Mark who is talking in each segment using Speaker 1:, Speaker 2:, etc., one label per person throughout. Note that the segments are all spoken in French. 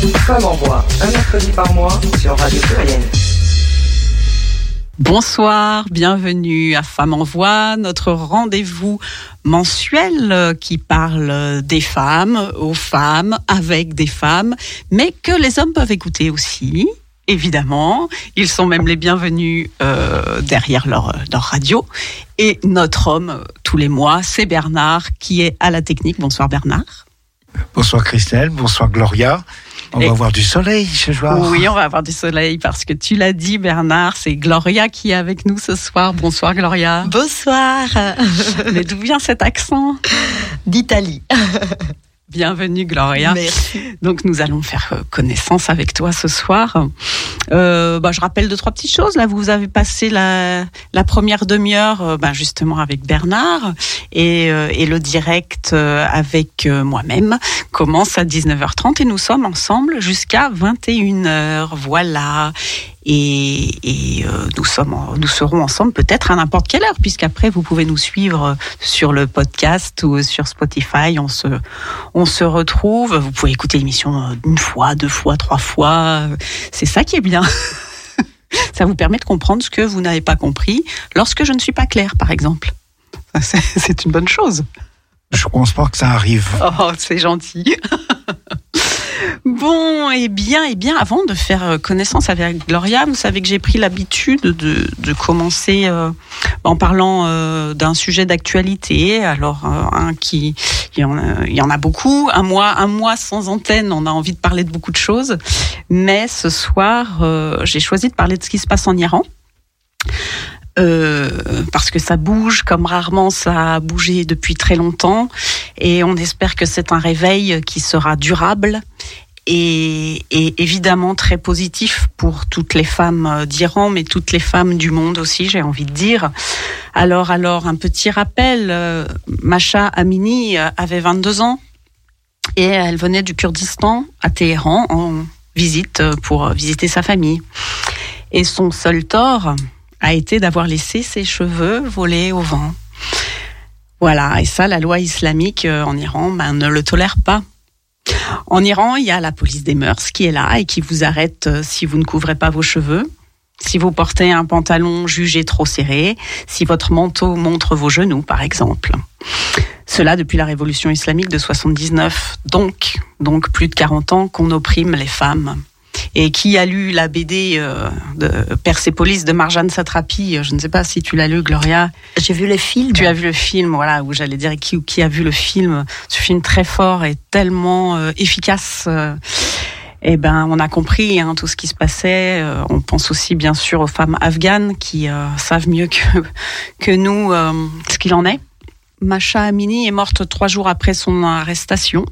Speaker 1: Femme en voix, un mercredi par mois sur Radio Pluriel.
Speaker 2: Bonsoir, bienvenue à Femmes en Voix, notre rendez-vous mensuel qui parle des femmes, aux femmes, avec des femmes, mais que les hommes peuvent écouter aussi. Évidemment, ils sont même les bienvenus euh, derrière leur, leur radio. Et notre homme, tous les mois, c'est Bernard qui est à la technique. Bonsoir Bernard.
Speaker 3: Bonsoir Christelle, bonsoir Gloria. On
Speaker 2: Et-
Speaker 3: va avoir du soleil ce soir.
Speaker 2: Oui, on va avoir du soleil parce que tu l'as dit, Bernard, c'est Gloria qui est avec nous ce soir. Bonsoir, Gloria.
Speaker 4: Bonsoir
Speaker 2: Mais d'où vient cet accent?
Speaker 4: d'Italie.
Speaker 2: Bienvenue, Gloria.
Speaker 4: Merci.
Speaker 2: Donc, nous allons faire euh, connaissance avec toi ce soir. Euh, bah, je rappelle deux, trois petites choses. Là, vous avez passé la, la première demi-heure euh, bah, justement avec Bernard et, euh, et le direct avec moi-même commence à 19h30 et nous sommes ensemble jusqu'à 21h. Voilà. Et, et, euh, nous, sommes, en- nous serons ensemble peut-être à n'importe quelle heure, puisqu'après vous pouvez nous suivre sur le podcast ou sur Spotify. On se, on se retrouve. Vous pouvez écouter l'émission euh, une fois, deux fois, trois fois. C'est ça qui est bien. Ça vous permet de comprendre ce que vous n'avez pas compris lorsque je ne suis pas claire, par exemple. C'est c'est une bonne chose.
Speaker 3: Je pense pas que ça arrive.
Speaker 2: Oh, c'est gentil. Bon, et bien, et bien, avant de faire euh, connaissance avec Gloria, vous savez que j'ai pris l'habitude de, commencer euh, en parlant euh, d'un sujet d'actualité. Alors, un qui, il y, en a, il y en a beaucoup. Un mois, un mois sans antenne, on a envie de parler de beaucoup de choses. Mais ce soir, j'ai choisi de parler de ce qui se passe en Iran. Euh, parce que ça bouge comme rarement ça a bougé depuis très longtemps et on espère que c'est un réveil qui sera durable et, et évidemment très positif pour toutes les femmes d'Iran, mais toutes les femmes du monde aussi, j'ai envie de dire. Alors, alors, un petit rappel, euh, Masha Amini avait 22 ans et elle venait du Kurdistan à Téhéran en visite pour visiter sa famille. Et son seul tort a été d'avoir laissé ses cheveux voler au vent. Voilà, et ça, la loi islamique euh, en Iran ben, ne le tolère pas. En Iran, il y a la police des mœurs qui est là et qui vous arrête euh, si vous ne couvrez pas vos cheveux, si vous portez un pantalon jugé trop serré, si votre manteau montre vos genoux, par exemple. Cela depuis la révolution islamique de 79, donc, donc plus de 40 ans qu'on opprime les femmes. Et qui a lu la BD euh, de Persépolis de Marjane Satrapi Je ne sais pas si tu l'as lu, Gloria.
Speaker 4: J'ai vu le film.
Speaker 2: Tu as vu le film, voilà, où j'allais dire qui, qui a vu le film, ce film très fort et tellement euh, efficace. euh, eh ben, on a compris hein, tout ce qui se passait. Euh, on pense aussi, bien sûr, aux femmes afghanes qui euh, savent mieux que, que nous euh, ce qu'il en est. Masha Amini est morte trois jours après son arrestation.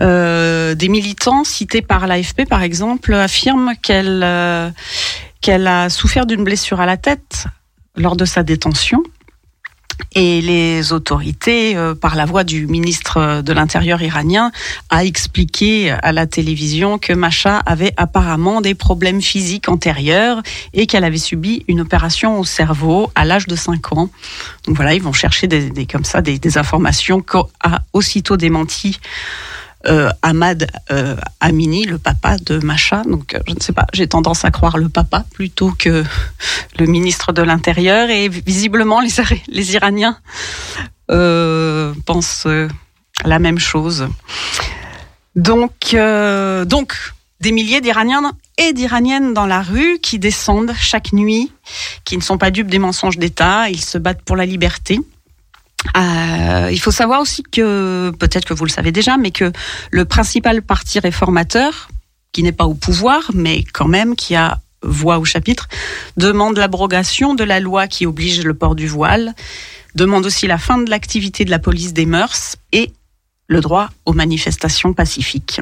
Speaker 2: Euh, des militants cités par l'AFP, par exemple, affirment qu'elle euh, qu'elle a souffert d'une blessure à la tête lors de sa détention. Et les autorités, euh, par la voix du ministre de l'Intérieur iranien, a expliqué à la télévision que Masha avait apparemment des problèmes physiques antérieurs et qu'elle avait subi une opération au cerveau à l'âge de 5 ans. Donc voilà, ils vont chercher des, des- comme ça des, des informations qu'a aussitôt démenti euh, Ahmad euh, Amini, le papa de Masha. Donc, euh, je ne sais pas, j'ai tendance à croire le papa plutôt que le ministre de l'Intérieur. Et visiblement, les, Ira- les Iraniens pensent la même chose. Donc, donc des milliers d'Iraniens et d'Iraniennes dans la rue qui descendent chaque nuit, qui ne sont pas dupes des mensonges d'État. Ils se battent pour la liberté. Euh, il faut savoir aussi que, peut-être que vous le savez déjà, mais que le principal parti réformateur, qui n'est pas au pouvoir, mais quand même qui a voix au chapitre, demande l'abrogation de la loi qui oblige le port du voile, demande aussi la fin de l'activité de la police des mœurs et le droit aux manifestations pacifiques.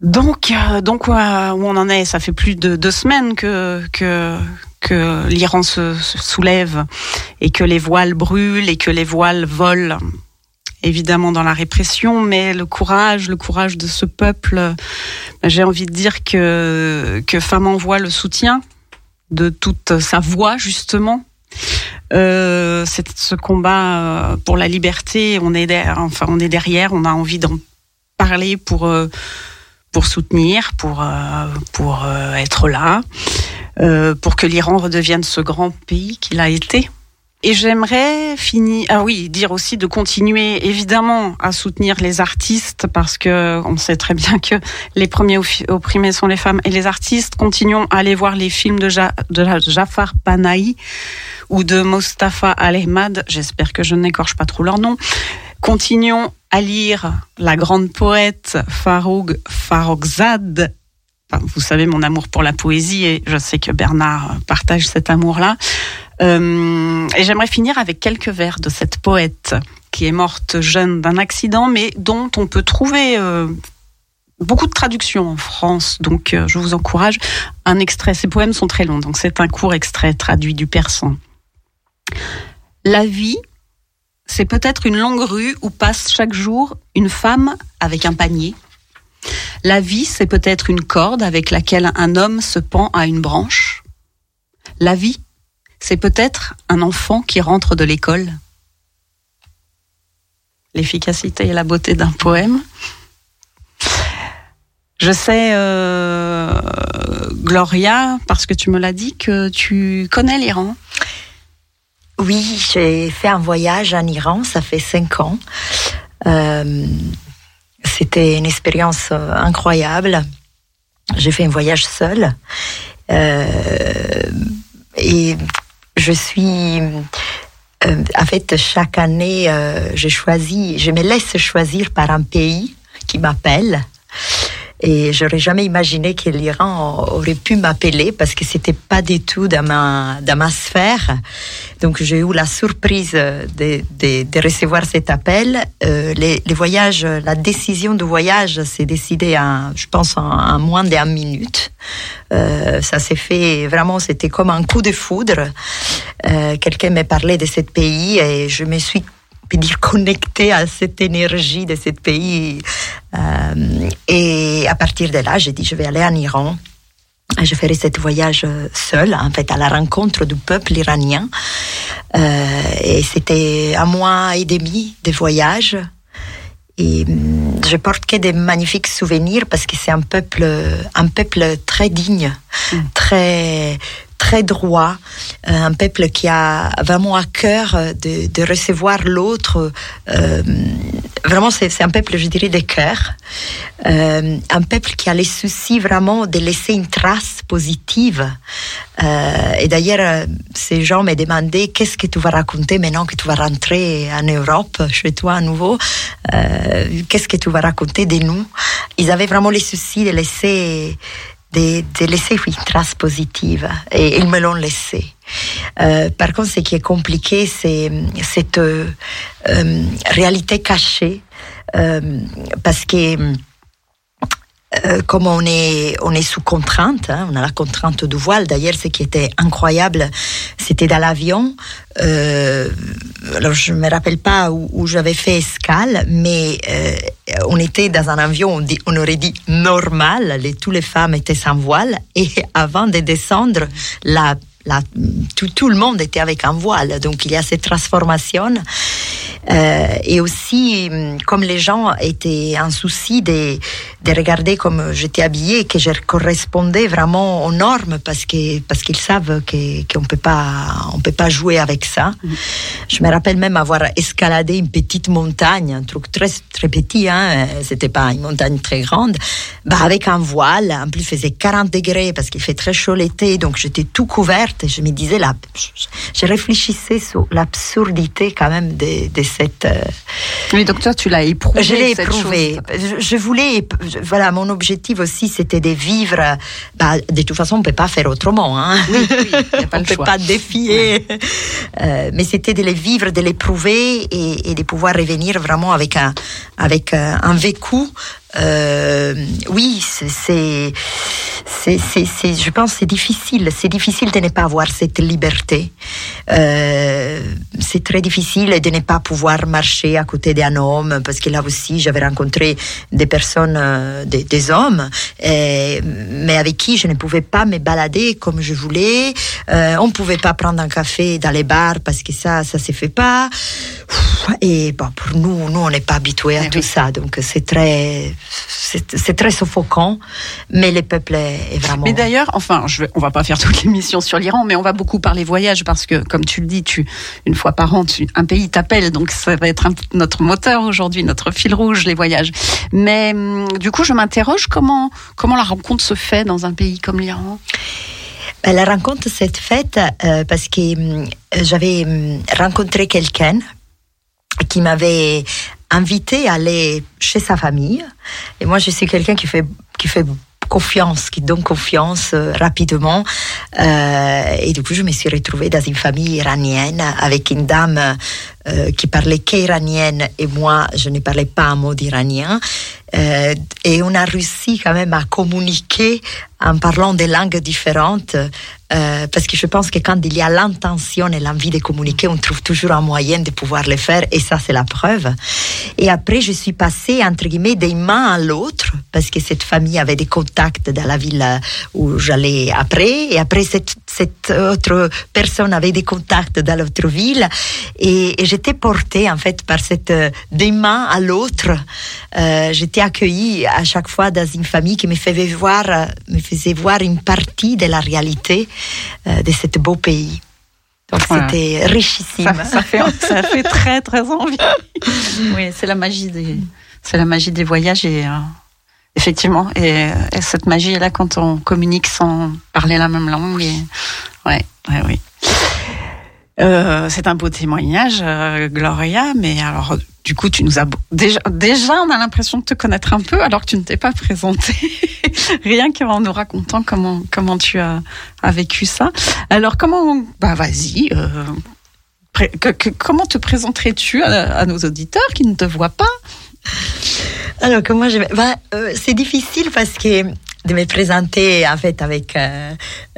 Speaker 2: Donc, euh, donc euh, où on en est Ça fait plus de deux semaines que que que l'Iran se, soulève et que les voiles brûlent et que les voiles volent. Évidemment dans la répression, mais le courage, le courage de ce peuple, euh, j'ai envie de dire que que Femme envoie le soutien de toute sa voix justement. Euh, ce combat euh, pour la liberté. On est derrière, enfin on est derrière. On a envie d'en parler pour euh, pour soutenir, pour, pour être là, euh, pour que l'Iran redevienne ce grand pays qu'il a été. Et j'aimerais finir, ah oui, dire aussi de continuer évidemment à soutenir les artistes parce que on sait très bien que les premiers opprimés sont les femmes et les artistes. Continuons à aller voir les films de, ja, de Jafar Panahi ou de Mostafa Al-Ahmad. J'espère que je n'écorche pas trop leur nom. Continuons à lire la grande poète Farouk Farrokhzad. Vous savez mon amour pour la poésie et je sais que Bernard partage cet amour-là. Euh, et j'aimerais finir avec quelques vers de cette poète qui est morte jeune d'un accident, mais dont on peut trouver euh, beaucoup de traductions en France. Donc euh, je vous encourage. Un extrait, ces poèmes sont très longs, donc c'est un court extrait traduit du persan. La vie, c'est peut-être une longue rue où passe chaque jour une femme avec un panier. La vie, c'est peut-être une corde avec laquelle un homme se pend à une branche. La vie, c'est peut-être un enfant qui rentre de l'école. L'efficacité et la beauté d'un poème. Je sais, euh, Gloria, parce que tu me l'as dit, que tu connais l'Iran.
Speaker 4: Oui, j'ai fait un voyage en Iran, ça fait cinq ans. Euh, C'était une expérience euh, incroyable. J'ai fait un voyage seul. Euh, et je suis euh, en fait chaque année euh, je choisis je me laisse choisir par un pays qui m'appelle et j'aurais jamais imaginé que l'Iran aurait pu m'appeler parce que c'était pas du tout dans ma, dans ma sphère. Donc j'ai eu la surprise de, de, recevoir cet appel. Euh, les, voyages, la décision du voyage s'est décidée en, je pense, en, moins d'une minute. Euh, ça s'est fait vraiment, c'était comme un coup de foudre. Euh, Quelqu'un m'a parlé de ce pays et je me suis peut dire connecté à cette énergie de ce pays. Euh, et à partir de là, j'ai dit je vais aller en Iran. Je ferai ce voyage seul, en fait, à la rencontre du peuple iranien. Euh, et c'était un mois et demi de voyage. Et je porte que des magnifiques souvenirs parce que c'est un peuple, un peuple très digne, mm. très, très droit, euh, un peuple qui a vraiment à cœur de, de recevoir l'autre. Euh, vraiment, c'est un peuple, je dirais, de cœur. Euh, un peuple qui a les soucis vraiment de laisser une trace positive. Euh, et d'ailleurs, ces gens m'ont demandé qu'est-ce que tu vas raconter maintenant que tu vas rentrer en Europe, chez toi à nouveau? Euh, qu'est-ce que tu vas raconter de nous? Ils avaient vraiment les soucis de laisser de, de, laisser une trace positive et ils me l'ont laissé. Euh, par contre, ce qui est compliqué, c'est cette euh, réalité cachée euh, parce que euh, comme on est, on est sous contrainte, hein, on a la contrainte du voile. D'ailleurs, ce qui était incroyable, c'était dans l'avion. Euh, alors, je me rappelle pas où, j'avais fait escale, mais euh, on était dans un avion, on, on aurait dit normal. Les, toutes les femmes étaient sans voile. Et avant de descendre, la Tout, le monde était avec un voile. Donc il y a cette transformation. Euh, et aussi, comme les gens étaient en souci de, de regarder comme j'étais habillée, que je correspondais vraiment aux normes parce que parce qu'ils savent qu'on peut pas peut pas jouer avec ça. Je me rappelle même avoir escaladé une petite montagne, un truc très très petit, hein, c'était pas une montagne très grande, bah avec un voile. En plus, il faisait 40 degrés parce qu'il fait très chaud l'été, donc j'étais tout couverte et je me disais là, je réfléchissais sur l'absurdité quand même de, de cette. Euh...
Speaker 2: Oui, donc toi, tu l'as éprouvé.
Speaker 4: Je l'ai éprouvé. Je, je, voulais, voilà, mon objectif aussi, c'était de vivre. Bah, de toute façon, on peut pas faire autrement. Hein.
Speaker 2: Oui, oui, y a pas
Speaker 4: on
Speaker 2: le
Speaker 4: peut
Speaker 2: choix.
Speaker 4: pas défier. Ouais. Euh, mais c'était de les vivre, de l'éprouver et, et, de pouvoir revenir vraiment avec un, avec un, un vécu euh, oui, c'est c'est, c'est, je pense c'est difficile. C'est difficile de ne pas avoir cette liberté. Euh, c'est très difficile de ne pas pouvoir marcher à côté d'un homme, parce que là aussi, j'avais rencontré des personnes, euh, des, hommes, mais avec qui je ne pouvais pas me balader comme je voulais. Euh, on ne pouvait pas prendre un café dans les bars parce que ça, ça se fait pas. Et bon, pour nous, nous, on n'est pas habitués à Tout ça, donc c'est très, c'est, très suffocant. Mais le peuple est, vraiment.
Speaker 2: Mais d'ailleurs, enfin, je vais, on va pas faire toute l'émission sur l'Iran, mais on va beaucoup parler voyage parce que, comme tu le dis, tu une fois par an, tu, un pays t'appelle, donc ça va être un- notre moteur aujourd'hui, notre fil rouge, les voyages. Mais hum, du coup, je m'interroge comment comment la rencontre se fait dans un pays comme l'Iran?
Speaker 4: Ben, la rencontre s'est faite euh, parce que hum, j'avais hum, rencontré quelqu'un qui m'avait invité à aller chez sa famille. Et moi, je suis quelqu'un qui fait, qui fait confiance, qui donne confiance euh, rapidement. Euh, et du coup, je me suis retrouvée dans une famille iranienne avec une dame euh, qui parlait qu'iranienne et moi, je ne parlais pas un mot d'iranien. Euh, et on a réussi quand même à communiquer en parlant des langues différentes, euh, parce que je pense que quand il y a l'intention et l'envie de communiquer, on trouve toujours un moyen de pouvoir le faire, et ça c'est la preuve. Et après, je suis passée, entre guillemets, des mains à l'autre, parce que cette famille avait des contacts dans la ville où j'allais après, et après, cette, cette autre personne avait des contacts dans l'autre ville, et, et j'étais portée, en fait, par cette euh, des mains à l'autre. Euh, j'étais accueillie à chaque fois dans une famille qui me faisait voir, euh, me faisait voir une partie de la réalité euh, de ce beau pays. Donc
Speaker 2: Voilà.
Speaker 4: c'était richissime.
Speaker 2: Ça, ça fait ça fait très très envie. Oui, c'est la magie des c'est la magie des voyages et euh, effectivement et, et cette magie est là quand on communique sans parler la même langue et ouais ouais oui. Euh, c'est un beau témoignage, euh, Gloria, mais alors du coup tu nous as déjà déjà on a l'impression de te connaître un peu alors que tu ne t'es pas présenté. Rien qu'en nous racontant comment comment tu as, vécu ça. Alors comment bah vas-y. euh, que- que- comment te présenterais-tu à, à nos auditeurs qui ne te voient pas?
Speaker 4: Alors que moi, ben, euh, c'est difficile parce que de me présenter en fait avec. euh,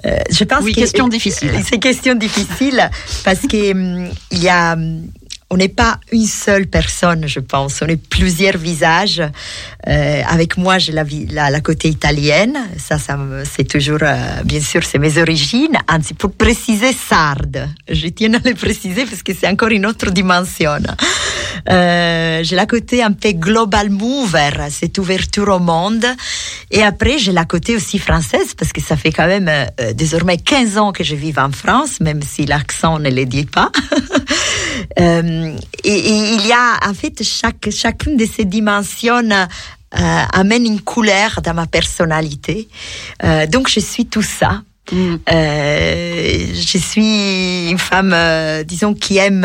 Speaker 4: euh, je pense
Speaker 2: Oui,
Speaker 4: que
Speaker 2: question difficile.
Speaker 4: C'est question difficile parce que hum, il y a. On n'est pas une seule personne, je pense. On est plusieurs visages. Euh, avec moi, j'ai la, la, la côté italienne. Ça, ça c'est toujours, euh, bien sûr, c'est mes origines. Anzi, pour préciser, sarde. Je tiens à le préciser parce que c'est encore une autre dimension. Euh, j'ai la côté un peu global mover, cette ouverture au monde. Et après, j'ai la côté aussi française parce que ça fait quand même euh, désormais 15 ans que je vis en France, même si l'accent ne le dit pas. Euh, et, et il y a en fait chaque, chacune de ces dimensions euh, amène une couleur dans ma personnalité. Euh, donc je suis tout ça.
Speaker 2: Mm.
Speaker 4: Euh, je suis une femme, disons, qui aime,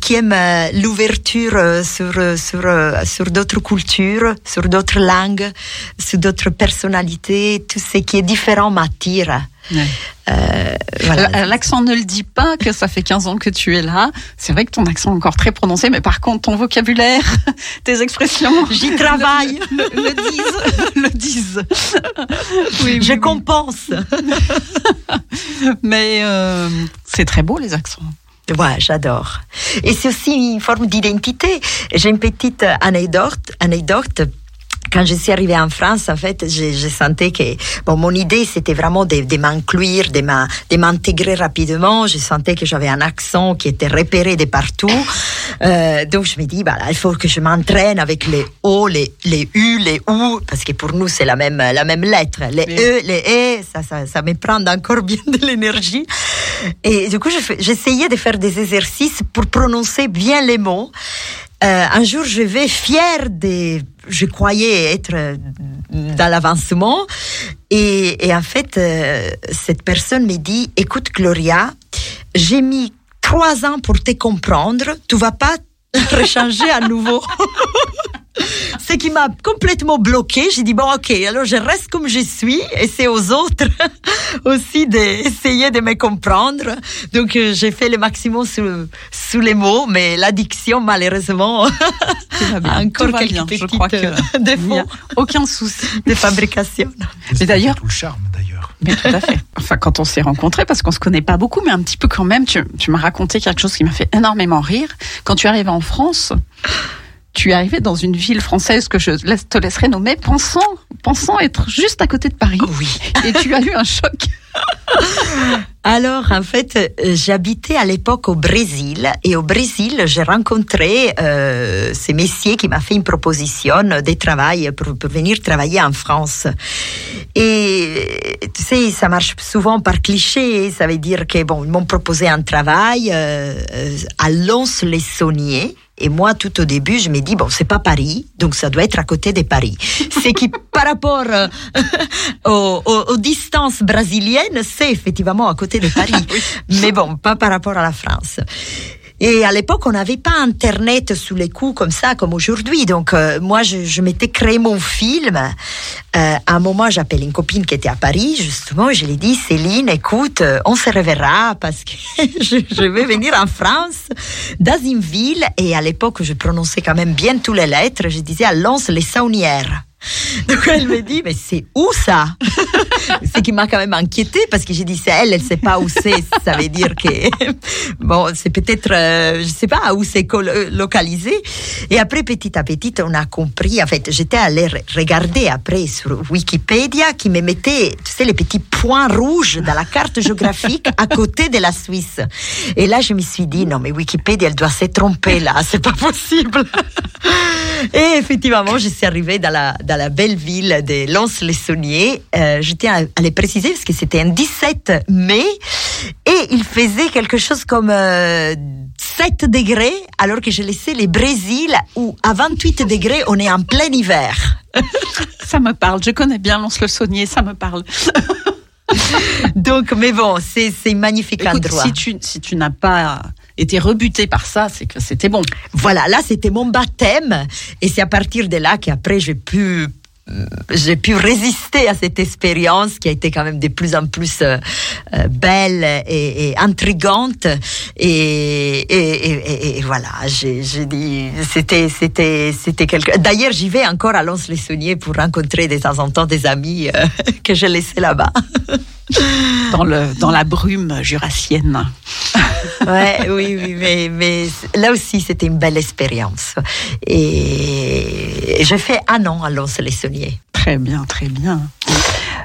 Speaker 4: qui aime l'ouverture sur sur sur d'autres cultures, sur d'autres langues, sur d'autres personnalités. Tout ce qui est différent m'attire.
Speaker 2: Ouais.
Speaker 4: Euh, voilà.
Speaker 2: L'accent ne le dit pas que ça fait 15 ans que tu es là. C'est vrai que ton accent est encore très prononcé, mais par contre, ton vocabulaire, tes expressions.
Speaker 4: J'y travaille.
Speaker 2: Le, le disent. le disent. Oui,
Speaker 4: Je
Speaker 2: oui.
Speaker 4: compense.
Speaker 2: Mais euh, c'est très beau, les accents.
Speaker 4: Ouais, j'adore. Et c'est aussi une forme d'identité. J'ai une petite anecdote, anecdote. Quand je suis arrivée en France, en fait, je, je sentais que bon, mon idée c'était vraiment de, de m'inclure, de m'intégrer rapidement. Je sentais que j'avais un accent qui était repéré de partout. Euh, donc je me dis, voilà, il faut que je m'entraîne avec les O, les, les U, les OU, parce que pour nous c'est la même, la même lettre. Les
Speaker 2: Oui.
Speaker 4: E, les E, ça, ça, ça me prend encore bien de l'énergie. Et du coup, je j'essayais de faire des exercices pour prononcer bien les mots. Euh, un jour, je vais fière de, je croyais être dans l'avancement, et, et en fait, euh, cette personne me dit, écoute Gloria, j'ai mis trois ans pour te comprendre, tu vas pas rechanger à nouveau. Ce qui m'a complètement bloqué. J'ai dit, bon, ok, alors je reste comme je suis et c'est aux autres aussi d'essayer de me comprendre. Donc, euh, j'ai fait le maximum sous, sous les mots, mais l'addiction, malheureusement, a encore
Speaker 2: tout
Speaker 4: quelques
Speaker 2: bien.
Speaker 4: petits
Speaker 2: Je crois que il n'y
Speaker 4: défauts
Speaker 2: aucun souci.
Speaker 4: de fabrication.
Speaker 3: C'est
Speaker 2: d'ailleurs-
Speaker 3: tout le charme d'ailleurs.
Speaker 2: Mais tout à fait. Enfin, quand on s'est rencontrés, parce qu'on se connaît pas beaucoup, mais un petit peu quand même, tu, tu m'as raconté quelque chose qui m'a fait énormément rire. Quand tu arrives en France, tu es arrivé dans une ville française que je te laisserai nommer, pensant, pensant être juste à côté de Paris.
Speaker 4: Oui.
Speaker 2: Et tu as eu un choc.
Speaker 4: Alors, en fait, euh, j'habitais à l'époque au Brésil et au Brésil, j'ai rencontré euh, ce messier qui m'a fait une proposition de travail pour, pour venir travailler en France. Et tu sais, ça marche souvent par cliché. Ça veut dire que bon, ils m'ont proposé un travail euh, euh, à Lons-les-Sauniers. Et moi, tout au début, je me dis, bon, c'est pas Paris, donc ça doit être à côté de Paris. C'est qui, par rapport euh, aux, aux- aux distances brésiliennes, c'est effectivement à côté de Paris. Mais bon, pas par rapport à la France. Et à l'époque, on n'avait pas Internet sous les coups comme ça, comme aujourd'hui. Donc, euh, moi, je, m'étais créé mon film. Euh, à un moment, j'appelle une copine qui était à Paris, justement, et je lui dis, Céline, écoute, euh, on se reverra parce que je, je vais venir en France, dans une ville. Et à l'époque, je prononçais quand même bien toutes les lettres. Je disais à Lens-les-Saunières. Donc elle me dit, mais c'est où ça? Ce qui m'a quand même inquiété parce que j'ai dit, c'est elle, elle sait pas où c'est. Ça veut dire que, bon, c'est peut-être, euh, je sais pas où c'est euh, localisé. Et après, petit à petit, on a compris. En fait, j'étais allée re- regarder après sur Wikipédia qui me mettait, tu sais, les petits points rouges dans la carte géographique à côté de la Suisse. Et là, je me suis dit, non, mais Wikipédia, elle doit se tromper là, c'est pas possible. Et effectivement, je suis arrivée dans la, la belle ville de Lons-les-Sauniers. Euh, je tiens à, à le préciser parce que c'était un 17 mai et il faisait quelque chose comme euh, 7 degrés alors que je laissais le Brésil où à 28 degrés on est en plein hiver.
Speaker 2: Ça me parle. Je connais bien Lons-le-Saunier, ça me parle.
Speaker 4: Donc, mais bon, c'est magnifique
Speaker 2: Écoute,
Speaker 4: endroit.
Speaker 2: si tu, si tu n'as pas été rebuté par ça, c'est que c'était bon.
Speaker 4: Voilà, là c'était mon baptême et c'est à partir de là qu'après j'ai pu j'ai pu résister à cette expérience qui a été quand même de plus en plus euh, euh, belle et, intrigante. Et, voilà j'ai dit c'était c'était c'était quelque d'ailleurs j'y vais encore à Lons-les-Sauniers pour rencontrer de temps en temps des amis euh, que j'ai laissés là-bas
Speaker 2: Dans, le, dans la brume jurassienne.
Speaker 4: ouais, oui, oui, mais, mais là aussi, c'était une belle expérience. Et j'ai fait un an à Lons-les-Sauniers.
Speaker 2: Très bien, très bien.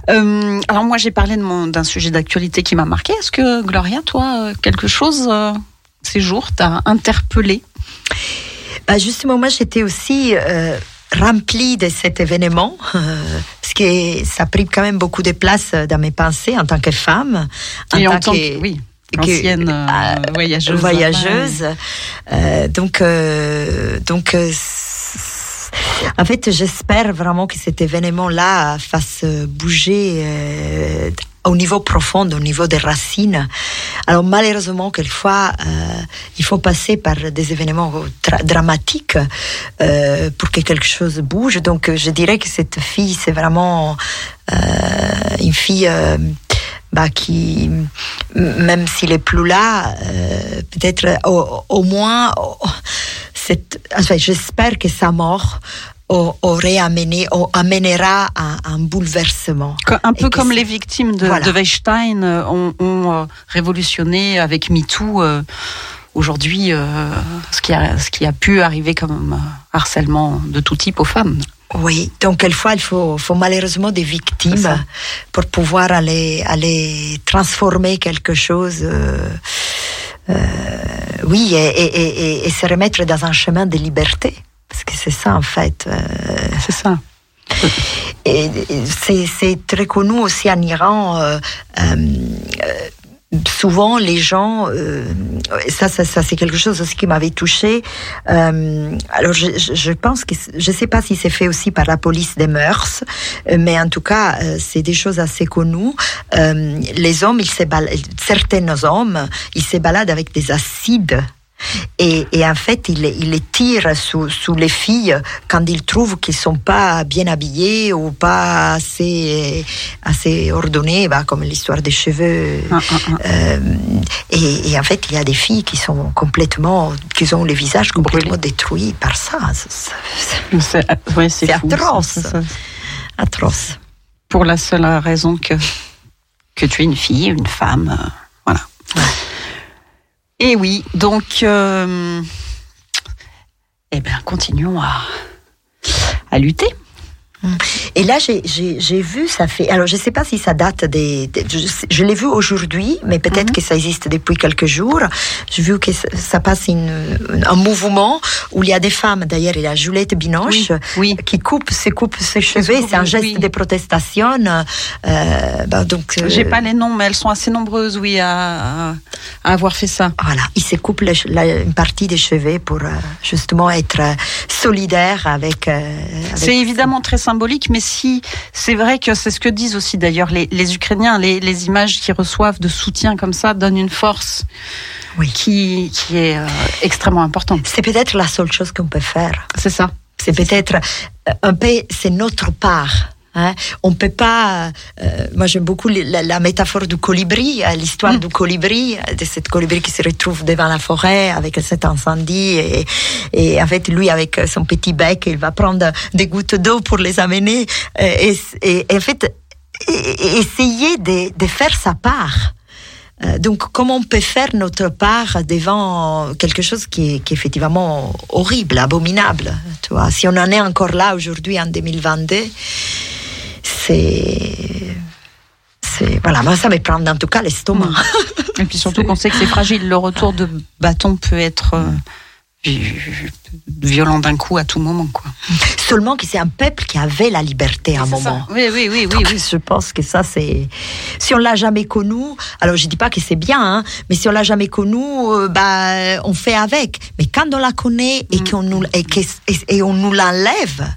Speaker 2: Euh, alors moi j'ai parlé d'un sujet d'actualité qui m'a marqué. Est-ce que Gloria, toi, euh, quelque chose euh, ces jours t'a interpellé
Speaker 4: Bah justement, moi, j'étais aussi euh, remplie de cet événement, euh, parce que ça a pris quand même beaucoup de place dans mes pensées en tant que femme.
Speaker 2: Et en tant
Speaker 4: que-
Speaker 2: que, oui,
Speaker 4: que-
Speaker 2: ancienne euh,
Speaker 4: euh,
Speaker 2: voyageuse.
Speaker 4: voyageuse. Euh, donc, euh, donc, euh, en fait, j'espère vraiment que cet événement-là fasse bouger euh, au niveau profond, au niveau des racines. Alors malheureusement, quelquefois, euh, il faut passer par des événements dramatiques euh, pour que quelque chose bouge. Donc, je dirais que cette fille, c'est vraiment euh, une fille. euh, bah, qui, même s'il est plus là, peut-être au, moins, j'espère que sa mort aurait amené, amènera un, un bouleversement.
Speaker 2: Un peu comme les victimes de,
Speaker 4: Voilà.
Speaker 2: de Weinstein euh, ont, ont, euh, révolutionné avec MeToo euh, aujourd'hui euh, ce, qui a, ce qui a pu arriver comme harcèlement de tout type aux femmes.
Speaker 4: Oui, donc quelquefois il faut, faut malheureusement des victimes pour pouvoir aller, aller transformer quelque chose. euh, euh, oui, et, et, et, et- et se remettre dans un chemin de liberté. Parce que c'est ça en fait. euh,
Speaker 2: C'est ça.
Speaker 4: Et, et c'est, très connu aussi en Iran. euh, euh, souvent, les gens, euh, ça, ça, ça, c'est quelque chose aussi qui m'avait touché. Alors, je, pense que je sais pas si c'est fait aussi par la police des mœurs, mais en tout cas, c'est des choses assez connues. Les hommes, ils se baladent, certains hommes, ils se baladent avec des acides Et, et en fait, il, les- il les tire sous, sous les filles quand il trouve qu'ils sont pas bien habillés ou pas assez, assez ordonnés, bah, comme l'histoire des cheveux.
Speaker 2: Ah, ah, ah.
Speaker 4: Euh, et, et en fait, il y a des filles qui sont complètement, qui ont le visage complètement détruit par ça. C'est-
Speaker 2: ouais,
Speaker 4: atroce.
Speaker 2: ça, ça, ça.
Speaker 4: atroce.
Speaker 2: Pour la seule raison que, que tu es une fille, une femme. euh, voilà. Et oui, donc, euh, eh bien, continuons à, à lutter.
Speaker 4: Et là, j'ai- vu, ça fait. Alors, je ne sais pas si ça date des. des- je l'ai vu aujourd'hui, mais peut-être
Speaker 2: Mhm.
Speaker 4: que ça existe depuis quelques jours. J'ai vu que ça, ça passe une, un mouvement où il y a des femmes. D'ailleurs, il y a Juliette Binoche
Speaker 2: Oui.
Speaker 4: qui coupe, se coupe ses cheveux. C'est un geste
Speaker 2: oui.
Speaker 4: de protestation. Euh, bah, donc. euh,
Speaker 2: J'ai pas les noms, mais elles sont assez nombreuses, oui, à, avoir fait ça.
Speaker 4: Voilà, il se coupe le- la- une partie des cheveux pour euh, justement être euh, solidaire avec. avec-
Speaker 2: C'est évidemment très symbolique, mais si c'est vrai que c'est ce que disent aussi d'ailleurs les, les Ukrainiens, les, les images qu'ils reçoivent de soutien comme ça donnent une force
Speaker 4: Oui.
Speaker 2: qui, qui est euh, extrêmement importante.
Speaker 4: C'est peut-être la seule chose qu'on peut faire.
Speaker 2: C'est ça.
Speaker 4: C'est peut-être euh, un peu, c'est notre part. Hein. On peut pas. euh, moi, j'aime beaucoup la, la métaphore du colibri, euh, l'histoire
Speaker 2: Mm.
Speaker 4: du colibri, euh, de cette colibri qui se retrouve devant la forêt avec cet incendie et, et en fait, lui avec son petit bec, il va prendre des gouttes d'eau pour les amener euh, et, et- et en fait et- et essayer de, de faire sa part. Euh, donc, comment on peut faire notre part devant quelque chose qui est, qui est effectivement horrible, abominable tu vois Si on en est encore là aujourd'hui en 2022, c'est. Voilà, moi ça me prend en tout cas l'estomac.
Speaker 2: Et puis surtout qu'on sait que c'est fragile. Le retour de bâton peut être euh, vi- violent d'un coup à tout moment, quoi.
Speaker 4: Seulement que c'est un peuple qui avait la liberté à un moment.
Speaker 2: ça. Oui, oui, oui, oui,
Speaker 4: Donc,
Speaker 2: oui.
Speaker 4: Je pense que ça, c'est. Si on l'a jamais connu, alors je dis pas que c'est bien, hein, mais si on l'a jamais connu, euh, bah, on fait avec. Mais quand on la connaît et
Speaker 2: Mm.
Speaker 4: qu'on nous et, et- et on nous l'enlève,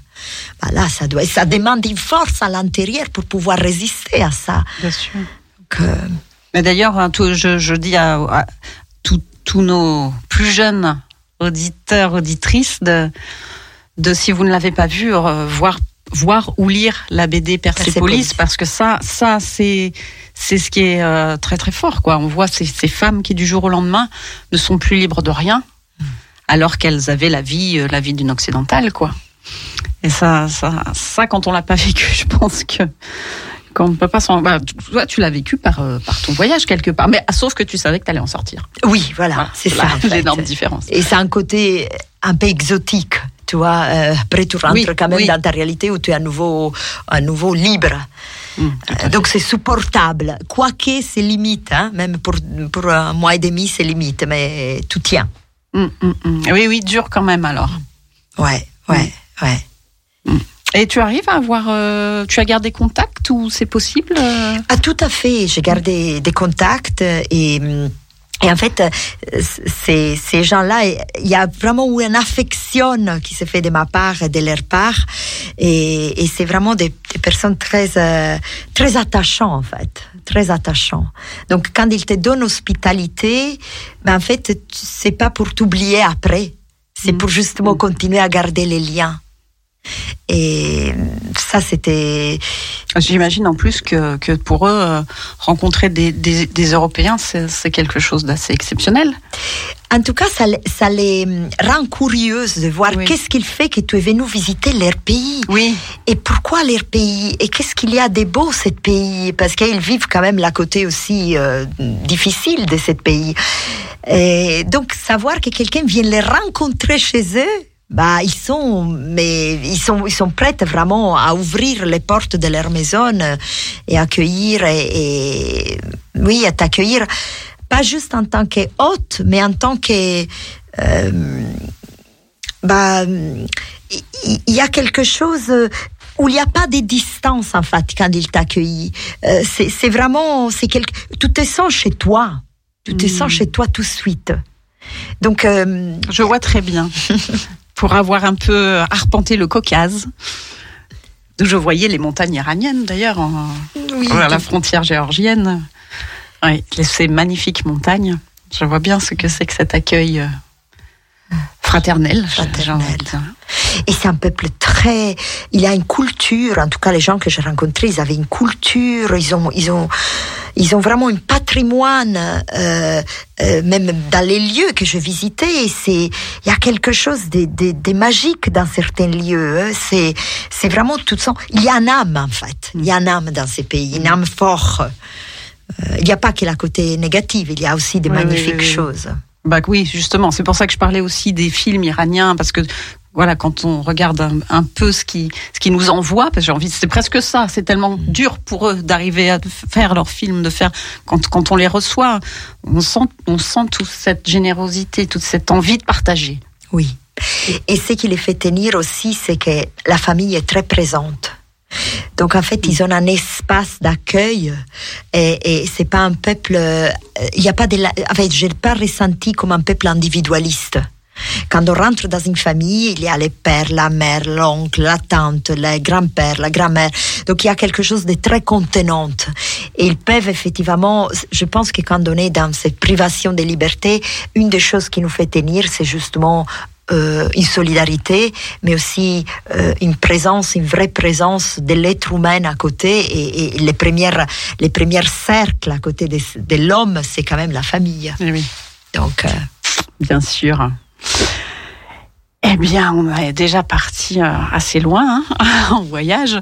Speaker 4: bah là, ça doit, ça demande une force à l'intérieur pour pouvoir résister à ça.
Speaker 2: Bien sûr.
Speaker 4: Que,
Speaker 2: Mais d'ailleurs, hein, tout- je, je dis à, à tous- tous nos plus jeunes auditeurs, auditrices, de, de si vous ne l'avez pas vu, euh, voir, voir ou lire la BD Persépolis,
Speaker 4: Persépolis.
Speaker 2: parce que ça, ça c'est c'est ce qui est euh, très très fort. Quoi. On voit ces, ces femmes qui du jour au lendemain ne sont plus libres de rien, alors qu'elles avaient la vie, euh, la vie d'une occidentale, quoi. Et ça, ça, ça, quand on l'a pas vécu, je pense que qu'on ne peut pas s'en. Bah, toi, tu l'as vécu par, euh, par ton voyage quelque part, mais sauf que tu savais que tu allais en sortir.
Speaker 4: oui, voilà,
Speaker 2: Voilà,
Speaker 4: c'est ça.
Speaker 2: L'énorme différence.
Speaker 4: Et c'est un côté un peu exotique, tu vois. euh, après, tu rentres
Speaker 2: Oui,
Speaker 4: quand même
Speaker 2: oui.
Speaker 4: dans ta réalité où tu es à nouveau, à nouveau libre. Euh, Donc c'est supportable, quoique c'est limite, hein, même pour, pour un mois et demi c'est limite, mais tout tient.
Speaker 2: Hum, hum. Oui, oui, dur quand même alors.
Speaker 4: Ouais, ouais, ouais.
Speaker 2: Et tu arrives à avoir. euh, tu as gardé contact ou c'est possible euh
Speaker 4: Ah, tout à fait, j'ai gardé des contacts et, et en fait, ces, ces gens-là, il y a vraiment une affection qui se fait de ma part et de leur part et, et c'est vraiment des, des personnes très, euh, très attachantes en fait, très attachants. Donc quand ils te donnent hospitalité, ben, en fait, c'est pas pour t'oublier après, c'est
Speaker 2: Mhm.
Speaker 4: pour justement continuer à garder les liens. Et ça, c'était
Speaker 2: J'imagine en plus que, que pour eux, euh, rencontrer des, des, des Européens, c'est quelque chose d'assez exceptionnel.
Speaker 4: En tout cas, ça, les- ça les rend curieuses de voir
Speaker 2: Oui.
Speaker 4: qu'est-ce qu'il fait que tu es venu visiter leur pays.
Speaker 2: Oui.
Speaker 4: Et pourquoi leur pays? Et qu'est-ce qu'il y a de beau, ce pays? Parce qu'ils vivent quand même la côté aussi euh, difficile de ce pays. Et donc, savoir que quelqu'un vient les rencontrer chez eux, bah, ils sont, mais ils sont, ils sont prêts vraiment à ouvrir les portes de leur maison euh, et accueillir et, et oui, à t'accueillir, pas juste en tant que hôte, mais en tant que, euh, bah, il y a quelque chose où il n'y a pas de distance en fait quand il t'accueille. Euh, c'est vraiment, c'est quelque, tu te sens chez toi, tu te
Speaker 2: Mm.
Speaker 4: sens chez toi tout de suite. Donc euh,
Speaker 2: Je vois très bien. Pour avoir un peu arpenté le Caucase, d'où je voyais les montagnes iraniennes d'ailleurs,
Speaker 4: oui,
Speaker 2: à la frontière géorgienne. Oui, ces magnifiques montagnes. Je vois bien ce que c'est que cet accueil euh,
Speaker 5: Fraternel,
Speaker 4: Fraternel. Et c'est un peuple très. Il a une culture. En tout cas, les gens que j'ai rencontrés, ils avaient une culture. Ils ont, ils ont, ils ont vraiment un patrimoine, euh, euh, même dans les lieux que je visitais. C'est, il y a quelque chose de, de, de magique dans certains lieux. hein. C'est, c'est vraiment tout ça. Il y a une âme en fait. Il y a une âme dans ces pays, une âme forte. Euh, il n'y a pas que la côté négative. Il y a aussi des
Speaker 5: oui,
Speaker 4: magnifiques
Speaker 5: oui, oui.
Speaker 4: choses.
Speaker 5: Bah oui, justement, c'est pour ça que je parlais aussi des films iraniens parce que voilà, quand on regarde un, un peu ce qui ce qui nous envoie, parce que j'ai envie, c'est presque ça, c'est tellement dur pour eux d'arriver à faire leurs films, de faire quand quand on les reçoit, on sent on sent toute cette générosité, toute cette envie de partager.
Speaker 4: Oui. Et ce qui les fait tenir aussi, c'est que la famille est très présente. Donc en fait, ils ont un espace d'accueil et, c'est pas un peuple. euh, Il y a pas de. la- En fait, je pas ressenti comme un peuple individualiste. Quand on rentre dans une famille, il y a les pères, la mère, l'oncle, la tante, le grand-père, la grand-mère. Donc il y a quelque chose de très contenant. Et ils peuvent effectivement, je pense que quand on est dans cette privation de liberté, une des choses qui nous fait tenir, c'est justement euh, une solidarité, mais aussi euh, une présence, une vraie présence de l'être humain à côté. Et, et les premières, les premiers cercles à côté de, de l'homme, c'est quand même la famille.
Speaker 5: Eh oui.
Speaker 4: Donc, euh,
Speaker 5: Bien sûr. Eh bien, on est déjà parti assez loin hein, en voyage.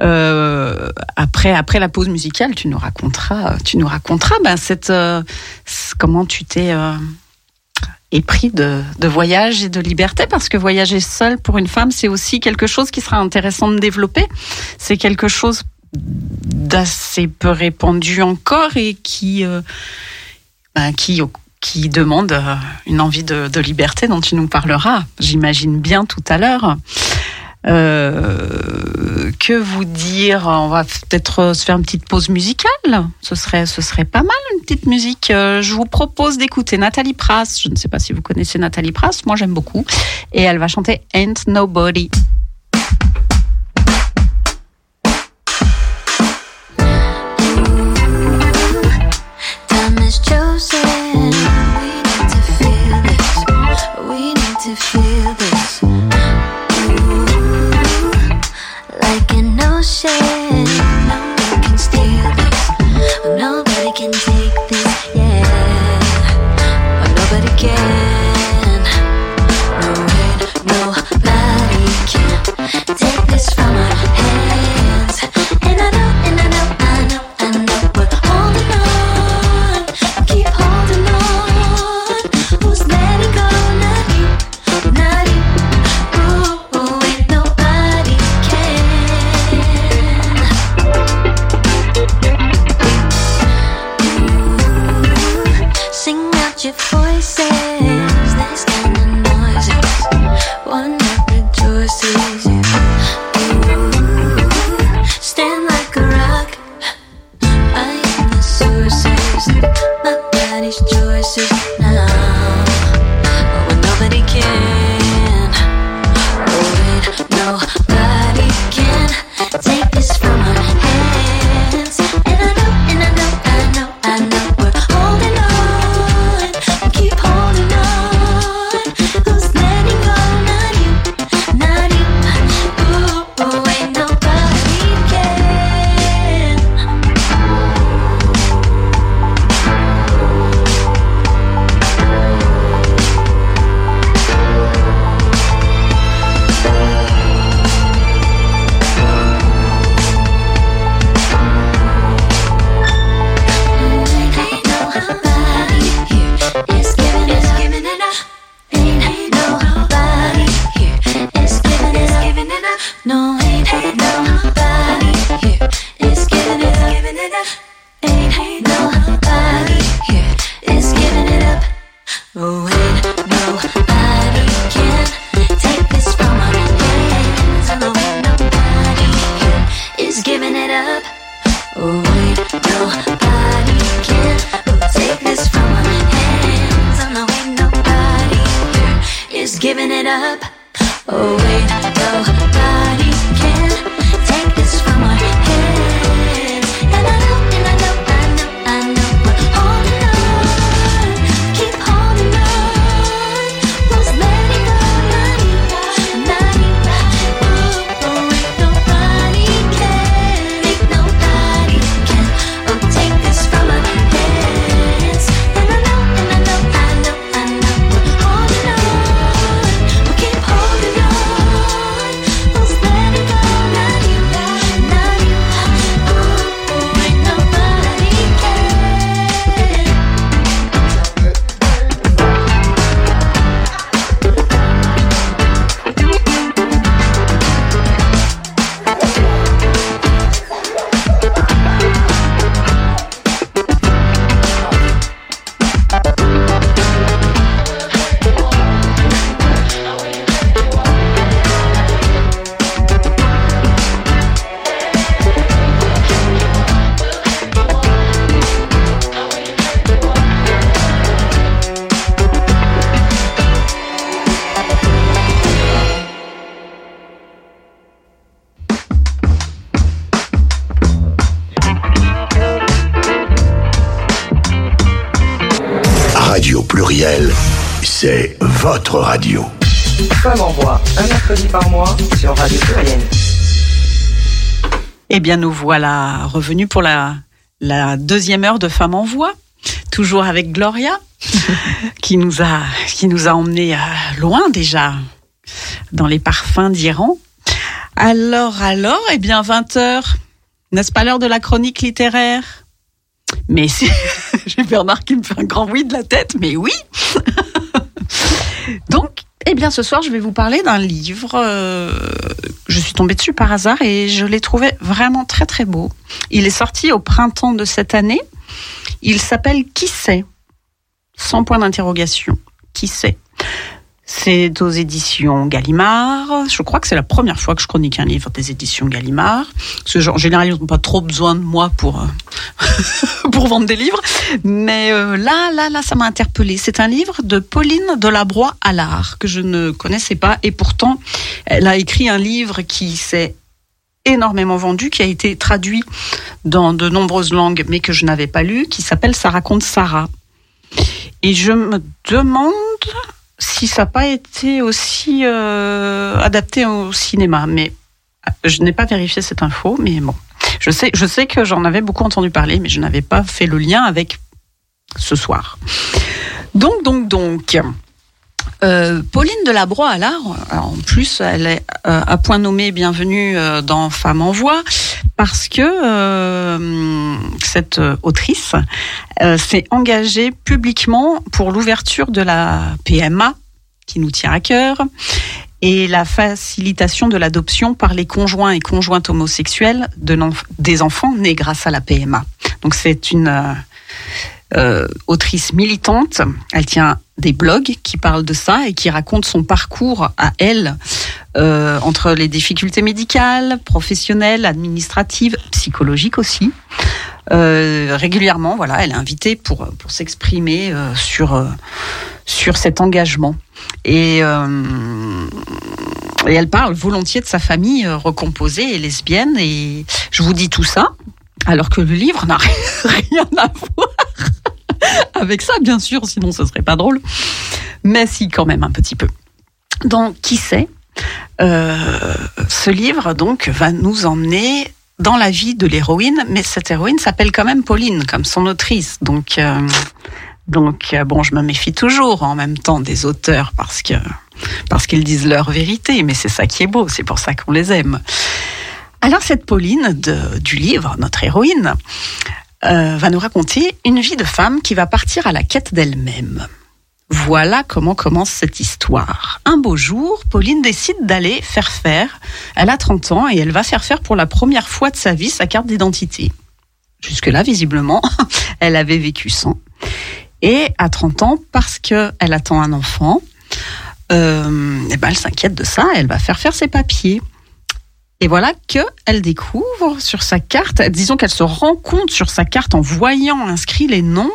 Speaker 5: Euh, après, après la pause musicale, tu nous raconteras, tu nous raconteras ben, cette, euh, comment tu t'es euh, épris de, de voyage et de liberté, parce que voyager seul pour une femme, c'est aussi quelque chose qui sera intéressant de développer. C'est quelque chose d'assez peu répandu encore et qui, euh, ben, qui demande euh, une envie de, de liberté dont tu nous parleras, j'imagine bien tout à l'heure. Euh, que vous dire? On va peut-être se faire une petite pause musicale. Ce serait, ce serait pas mal une petite musique. Euh, je vous propose d'écouter Nathalie Prass. Je ne sais pas si vous connaissez Nathalie Prass. Moi, j'aime beaucoup. Et elle va chanter Ain't Nobody.
Speaker 2: Bien, nous voilà revenus pour la, la deuxième heure de Femmes en Voix, toujours avec Gloria, qui nous a, qui nous a emmenés euh, loin déjà, dans les parfums d'Iran. Alors, alors, eh bien, 20 heures, n'est-ce pas l'heure de la chronique littéraire? Mais si, j'ai Bernard qui me fait un grand oui de la tête, mais oui. Donc, eh bien, ce soir, je vais vous parler d'un livre. euh, je suis tombée dessus par hasard et je l'ai trouvé vraiment très très beau. Il est sorti au printemps de cette année. Il s'appelle Qui sait? Sans point d'interrogation. Qui sait? C'est aux éditions Gallimard. Je crois que c'est la première fois que je chronique un livre des éditions Gallimard. Que, genre, en général, ils n'ont pas trop besoin de moi pour, euh, pour vendre des livres. Mais euh, là, là, là, ça m'a interpellée. C'est un livre de Pauline Delabroix Allard que je ne connaissais pas. Et pourtant, elle a écrit un livre qui s'est énormément vendu, qui a été traduit dans de nombreuses langues, mais que je n'avais pas lu, qui s'appelle Ça raconte Sarah. Et je me demande si ça n'a pas été aussi euh, adapté au cinéma. Mais je n'ai pas vérifié cette info, mais bon. Je sais, je sais que j'en avais beaucoup entendu parler, mais je n'avais pas fait le lien avec ce soir. Donc, donc, donc. Euh, Pauline Delabroix euh, en plus, elle est euh, à point nommé bienvenue euh, dans Femmes en Voix parce que cette autrice s'est engagée publiquement pour l'ouverture de la PMA qui nous tient à cœur et la facilitation de l'adoption par les conjoints et conjointes homosexuels des enfants nés grâce à la PMA. Donc c'est une euh, autrice militante. Elle tient des blogs qui parlent de ça et qui racontent son parcours à elle euh, entre les difficultés médicales, professionnelles, administratives, psychologiques aussi. Euh, régulièrement, voilà, elle est invitée pour pour s'exprimer sur sur cet engagement et et elle parle volontiers de sa famille recomposée et lesbienne et je vous dis tout ça alors que le livre n'a rien à voir avec ça, bien sûr, sinon ce serait pas drôle. Mais si, quand même, un petit peu. Donc, qui sait euh, Ce livre, donc, va nous emmener dans la vie de l'héroïne, mais cette héroïne s'appelle quand même Pauline, comme son autrice. Donc, euh, donc, euh, bon, je me méfie toujours en même temps des auteurs parce que parce qu'ils disent leur vérité, mais c'est ça qui est beau, c'est pour ça qu'on les aime. Alors cette Pauline du livre, notre héroïne, euh, va nous raconter une vie de femme qui va partir à la quête d'elle-même. Voilà comment commence cette histoire. Un beau jour, Pauline décide d'aller faire faire. Elle a 30 ans et elle va faire faire pour la première fois de sa vie sa carte d'identité. Jusque-là, visiblement, elle avait vécu sans. Et à 30 ans, parce qu'elle attend un enfant, euh, eh ben elle s'inquiète de ça, elle va faire faire ses papiers. Et voilà que elle découvre sur sa carte, disons qu'elle se rend compte sur sa carte en voyant inscrits les noms,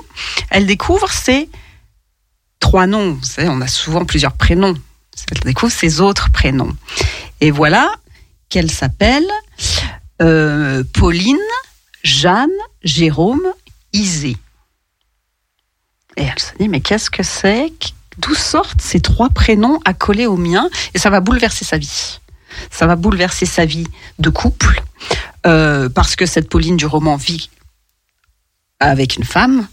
Speaker 2: elle découvre ses trois noms. On a souvent plusieurs prénoms. Elle découvre ses autres prénoms. Et voilà qu'elle s'appelle euh, Pauline, Jeanne, Jérôme, Isée. Et elle se dit, mais qu'est-ce que c'est? D'où sortent ces trois prénoms accolés aux miens Et ça va bouleverser sa vie ça va bouleverser sa vie de couple, euh, parce que cette Pauline du roman vit avec une femme,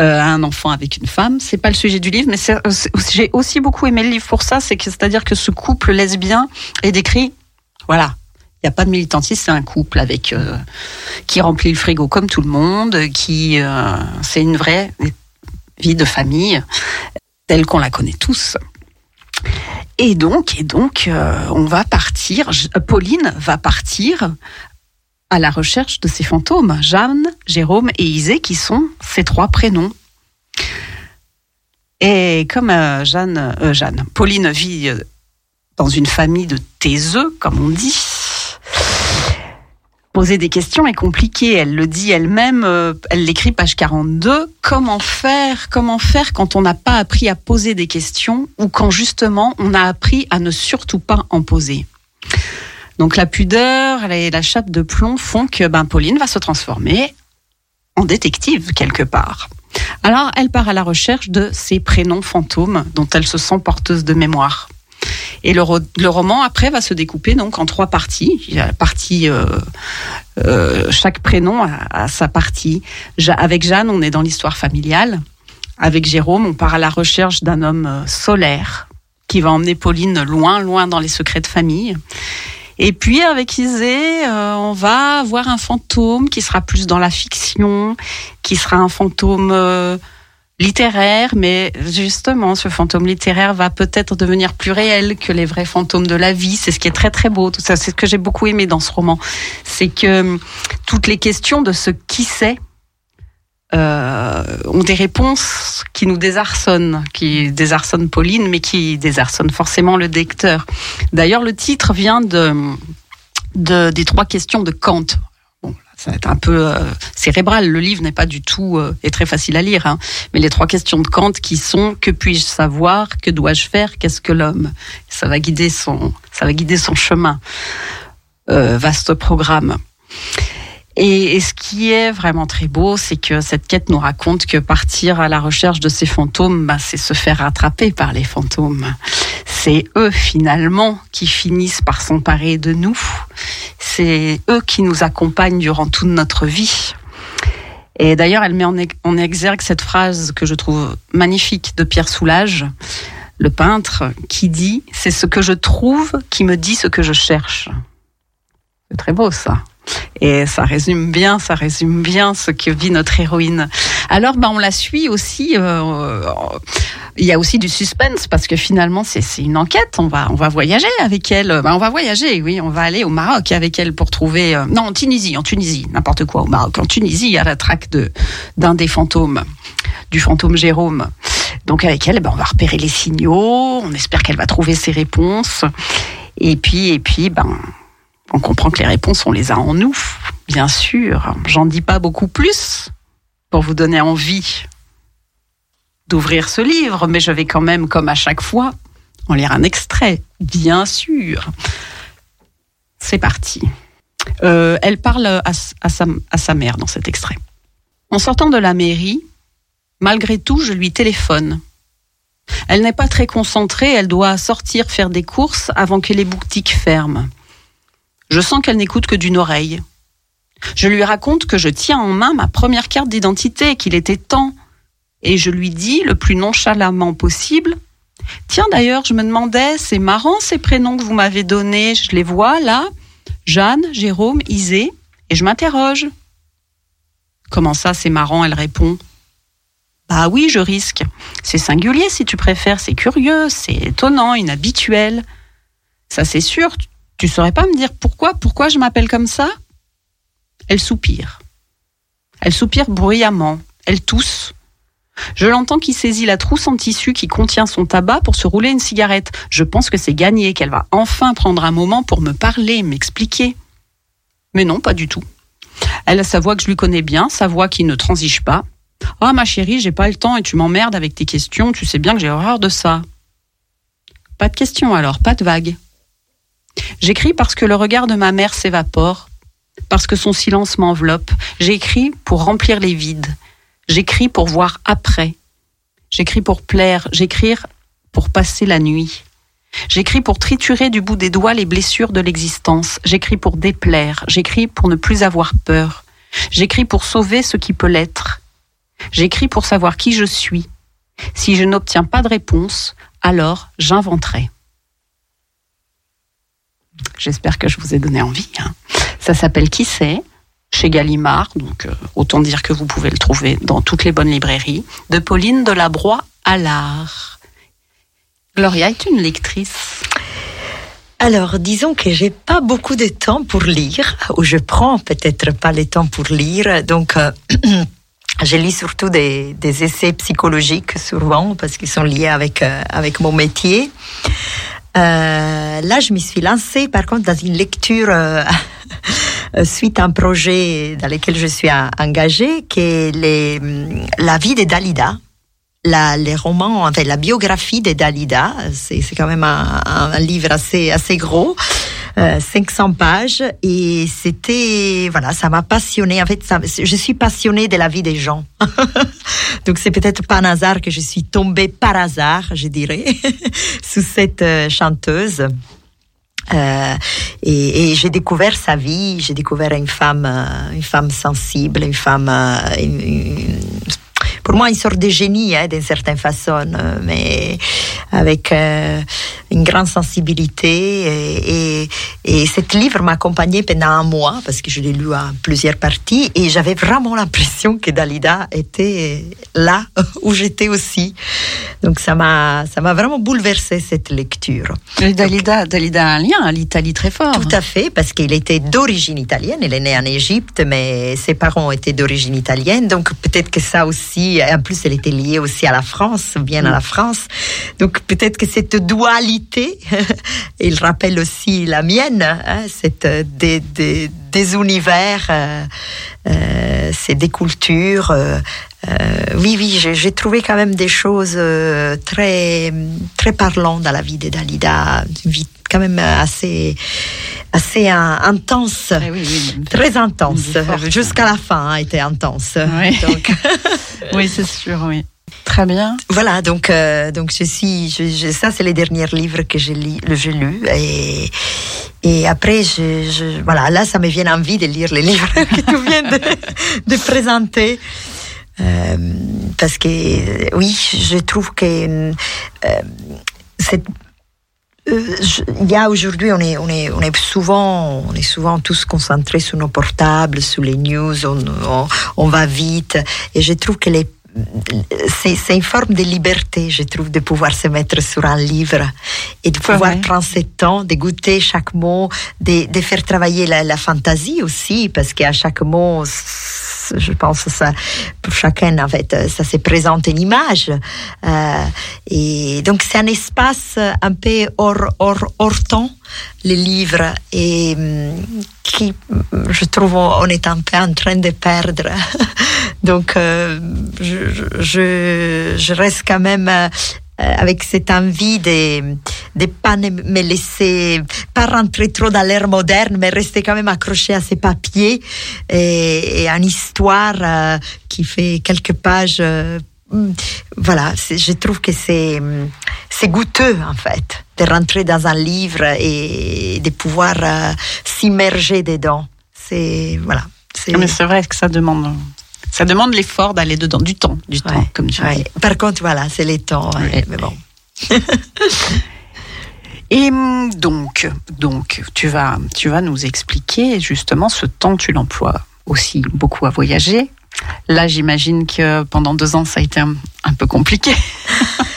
Speaker 2: euh, un enfant avec une femme. C'est pas le sujet du livre, mais j'ai aussi beaucoup aimé le livre pour ça. C'est que c'est-à-dire que ce couple lesbien est décrit, voilà. Il n'y a pas de militantisme, c'est un couple avec euh, qui remplit le frigo comme tout le monde, qui euh, c'est une vraie vie de famille telle qu'on la connaît tous. Et donc, et donc, euh, on va partir. J- Pauline va partir à la recherche de ces fantômes, Jeanne, Jérôme et Isée, qui sont ses trois prénoms. Et comme euh, Jeanne, euh, Jeanne, Pauline vit euh, dans une famille de taiseux, comme on dit. Poser des questions est compliqué. Elle le dit elle-même. euh, elle l'écrit page 42. Comment faire Comment faire quand on n'a pas appris à poser des questions ou quand justement on a appris à ne surtout pas en poser? Donc la pudeur et la chape de plomb font que ben, Pauline va se transformer en détective quelque part. Alors, elle part à la recherche de ces prénoms fantômes dont elle se sent porteuse de mémoire. Et le, ro- le roman, après, va se découper donc en trois parties. Euh, euh, chaque prénom a, sa partie. Avec Jeanne, on est dans l'histoire familiale. Avec Jérôme, on part à la recherche d'un homme euh, solaire qui va emmener Pauline loin, loin dans les secrets de famille. Et puis avec Isée, on va avoir un fantôme qui sera plus dans la fiction, qui sera un fantôme littéraire, mais justement, ce fantôme littéraire va peut-être devenir plus réel que les vrais fantômes de la vie. C'est ce qui est très très beau. Tout ça, c'est ce que j'ai beaucoup aimé dans ce roman, c'est que hum, toutes les questions de ce qui c'est euh, ont des réponses qui nous désarçonnent, qui désarçonnent Pauline, mais qui désarçonnent forcément le lecteur. D'ailleurs, le titre vient de, de des trois questions de Kant. Ça va être un peu euh, cérébral. Le livre n'est pas du tout euh, est très facile à lire, hein. mais les trois questions de Kant qui sont que puis-je savoir, que dois-je faire, qu'est-ce que l'homme? Ça va guider son ça va guider son chemin. Euh, vaste programme. Et, ce qui est vraiment très beau, c'est que cette quête nous raconte que partir à la recherche de ces fantômes, bah, c'est se faire rattraper par les fantômes. C'est eux finalement qui finissent par s'emparer de nous. C'est eux qui nous accompagnent durant toute notre vie. Et d'ailleurs, elle met en exergue cette phrase que je trouve magnifique de Pierre Soulages, le peintre, qui dit C'est ce que je trouve qui me dit ce que je cherche. C'est très beau ça. Et ça résume bien, ça résume bien ce que vit notre héroïne. Alors, ben, on la suit aussi. euh, il y a aussi du suspense parce que finalement, c'est une enquête. On va, on va voyager avec elle. Ben, on va voyager, oui. On va aller au Maroc avec elle pour trouver. euh, non, en Tunisie, en Tunisie, n'importe quoi au Maroc. En Tunisie, à la traque d'un des fantômes, du fantôme Jérôme. Donc avec elle, ben, on va repérer les signaux. On espère qu'elle va trouver ses réponses. Et puis, et puis, ben, on comprend que les réponses, on les a en nous, bien sûr. J'en dis pas beaucoup plus pour vous donner envie d'ouvrir ce livre, mais je vais quand même, comme à chaque fois, en lire un extrait, bien sûr. C'est parti. Euh, elle parle à, sa mère dans cet extrait. En sortant de la mairie, malgré tout, je lui téléphone. Elle n'est pas très concentrée, elle doit sortir faire des courses avant que les boutiques ferment. Je sens qu'elle n'écoute que d'une oreille. Je lui raconte que je tiens en main ma première carte d'identité, qu'il était temps. Et je lui dis le plus nonchalamment possible Tiens, d'ailleurs, je me demandais, c'est marrant ces prénoms que vous m'avez donnés, je les vois là Jeanne, Jérôme, Isée, et je m'interroge. Comment ça, c'est marrant Elle répond Bah oui, je risque. C'est singulier si tu préfères, c'est curieux, c'est étonnant, inhabituel. Ça, c'est sûr, tu saurais pas me dire pourquoi, pourquoi je m'appelle comme ça? Elle soupire. Elle soupire bruyamment. Elle tousse. Je l'entends qui saisit la trousse en tissu qui contient son tabac pour se rouler une cigarette. Je pense que c'est gagné, qu'elle va enfin prendre un moment pour me parler, m'expliquer. Mais non, pas du tout. Elle a sa voix que je lui connais bien, sa voix qui ne transige pas. Ah, ma chérie, j'ai pas le temps et tu m'emmerdes avec tes questions, tu sais bien que j'ai horreur de ça. Pas de questions alors, pas de vagues. J'écris parce que le regard de ma mère s'évapore, parce que son silence m'enveloppe. J'écris pour remplir les vides. J'écris pour voir après. J'écris pour plaire. J'écris pour passer la nuit. J'écris pour triturer du bout des doigts les blessures de l'existence. J'écris pour déplaire. J'écris pour ne plus avoir peur. J'écris pour sauver ce qui peut l'être. J'écris pour savoir qui je suis. Si je n'obtiens pas de réponse, alors j'inventerai. J'espère que je vous ai donné envie. hein. Ça s'appelle Qui c'est? Chez Gallimard, donc euh, autant dire que vous pouvez le trouver dans toutes les bonnes librairies, de Pauline Delabroix à l'art. Gloria est une lectrice.
Speaker 4: Alors, disons que j'ai pas beaucoup de temps pour lire, ou je prends peut-être pas le temps pour lire, donc euh, je lis surtout des, essais psychologiques souvent parce qu'ils sont liés avec euh, avec mon métier. Euh, là, je me suis lancée par contre dans une lecture euh, suite à un projet dans lequel je suis euh, engagée, qui est les, la vie de Dalida la, les romans, enfin la biographie de Dalida, c'est c'est quand même un, un livre assez assez gros. Euh, 500 pages et c'était voilà, ça m'a passionné. En fait, ça, je suis passionnée de la vie des gens. Donc c'est peut-être pas hasard que je suis tombée par hasard, je dirais, sous cette euh, chanteuse. Euh, et, j'ai découvert sa vie, j'ai découvert une femme, euh, une femme sensible, une femme, euh, pour moi, une sorte de génie, hein, d'une certaine façon, euh, mais avec euh, une grande sensibilité. Et, et, et cet livre m'a accompagné pendant un mois, parce que je l'ai lu à plusieurs parties, et j'avais vraiment l'impression que Dalida était là où j'étais aussi. Donc ça m'a, ça m'a vraiment bouleversé cette lecture.
Speaker 2: Et Dalida, Dalida a un lien à l'Italie très fort.
Speaker 4: Tout à fait, parce qu'il était d'origine italienne. Il est né en Égypte, mais ses parents étaient d'origine italienne. Donc peut-être que ça aussi, en plus, elle était liée aussi à la France, bien à la France. Donc peut-être que cette dualité, il rappelle aussi la mienne, hein, cette euh, des, des, des univers, euh, euh, c'est des cultures. euh, oui, oui, j'ai trouvé quand même des choses très, très parlantes dans la vie de Dalida, une vie quand même assez, assez intense.
Speaker 2: Eh oui, oui.
Speaker 4: Très intense, jusqu'à la fin a été intense.
Speaker 2: Oui. C'est sûr, oui. Très bien.
Speaker 4: voilà, donc, euh, donc je suis, je, je- ça c'est les derniers livres que j'ai lus et, et après, je, je- voilà, là ça me vient envie de lire les livres que tu viens de, de présenter. Euh, parce que oui, je trouve que euh, cette il y a aujourd'hui, on est, on est, on est souvent, on est souvent tous concentrés sur nos portables, sur les news, on, on, on va vite, et je trouve que les c'est c'est une forme de liberté, je trouve, de pouvoir se mettre sur un livre et de pouvoir prendre ce temps, de goûter chaque mot, de, de faire travailler la, la fantaisie aussi, parce qu'à chaque mot, je pense que ça, pour chacun, en fait, ça se présente une image. Euh, et donc, c'est un espace un peu hors, hors, hors temps, les livres, et hum, qui, je trouve, on est un peu en train de perdre. donc, euh, je, je, reste quand même avec cette envie de de pas ne- me laisser pas rentrer trop dans l'ère moderne mais rester quand même accroché à ces papiers et, à une histoire euh, qui fait quelques pages euh, mm, voilà. Je trouve que c'est mm, c'est goûteux en fait de rentrer dans un livre et de pouvoir euh, s'immerger dedans. C'est voilà. C'est
Speaker 2: Mais c'est vrai que ça demande, ça demande l'effort d'aller dedans, du temps, du temps, comme tu
Speaker 4: ouais.
Speaker 2: dis.
Speaker 4: Par contre, voilà, c'est les temps. ouais. Mais bon.
Speaker 2: Et donc, donc, tu vas, tu vas nous expliquer justement ce temps tu l'emploies aussi beaucoup à voyager. Là, j'imagine que pendant deux ans, ça a été un, un peu compliqué.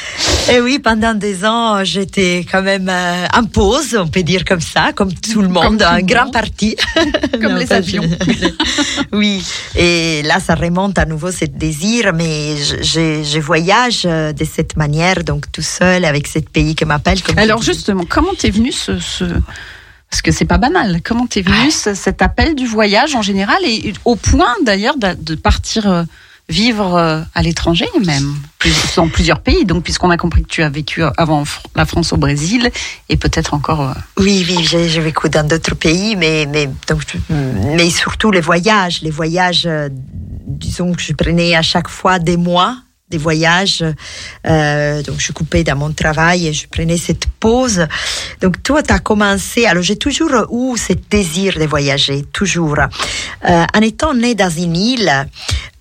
Speaker 4: Et oui, pendant des ans, j'étais quand même euh, en pause, on peut dire comme ça, comme tout le monde, un grand parti.
Speaker 2: Comme les avions.
Speaker 4: oui, et là, ça remonte à nouveau ce désir, mais je, voyage euh, de cette manière, donc tout seul, avec ce pays qui m'appelle.
Speaker 2: Alors justement, comment t'es venu ce, ce- parce que c'est pas banal. Comment t'es venu ce- cet appel du voyage en général et au point d'ailleurs de, de partir euh, vivre euh, à l'étranger même, dans plusieurs pays. Donc puisqu'on a compris que tu as vécu avant la France au Brésil et peut-être encore. euh,
Speaker 4: Oui, oui, j'ai vécu dans d'autres pays, mais, mais, surtout les voyages. Les voyages, euh, disons que je prenais à chaque fois des mois des voyages. Euh, donc, je coupais dans mon travail et je prenais cette pause. Donc, toi, tu as commencé. Alors, j'ai toujours eu ce désir de voyager, toujours. En étant née dans une île,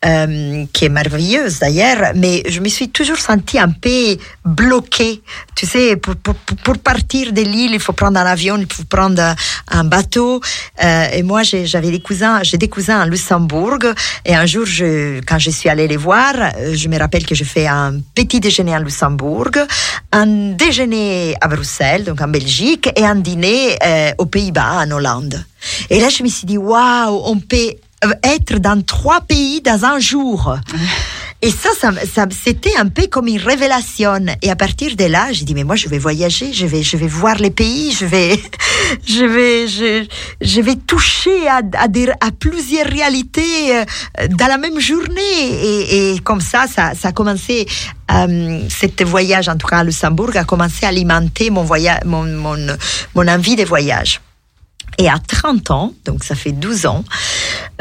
Speaker 4: euh, qui est merveilleuse d'ailleurs, mais je me suis toujours sentie un peu bloquée. Tu sais, pour, pour, pour partir de l'île, il faut prendre un avion, il faut prendre un bateau. Euh, et moi, j'ai- j'avais des cousins, j'ai des cousins à Luxembourg. Et un jour, je, quand je suis allée les voir, euh, je me rappelle que je fais un petit déjeuner à Luxembourg, un déjeuner à Bruxelles, donc en Belgique, et un dîner euh, aux Pays-Bas, en Hollande. Et là, je me suis dit, waouh, on peut être dans trois pays dans un jour. Et ça, c'était un peu comme une révélation. Et à partir de là, j'ai dit, mais moi, je vais voyager, je vais, je vais voir les pays, je vais, je vais, je, vais toucher à, à, plusieurs réalités euh, dans la même journée. Et, et comme ça, ça, ça a commencé, euh, cet voyage, en tout cas à Luxembourg, a commencé à alimenter mon voyage, mon, mon, mon envie de voyage. Et à 30 ans, donc ça fait 12 ans,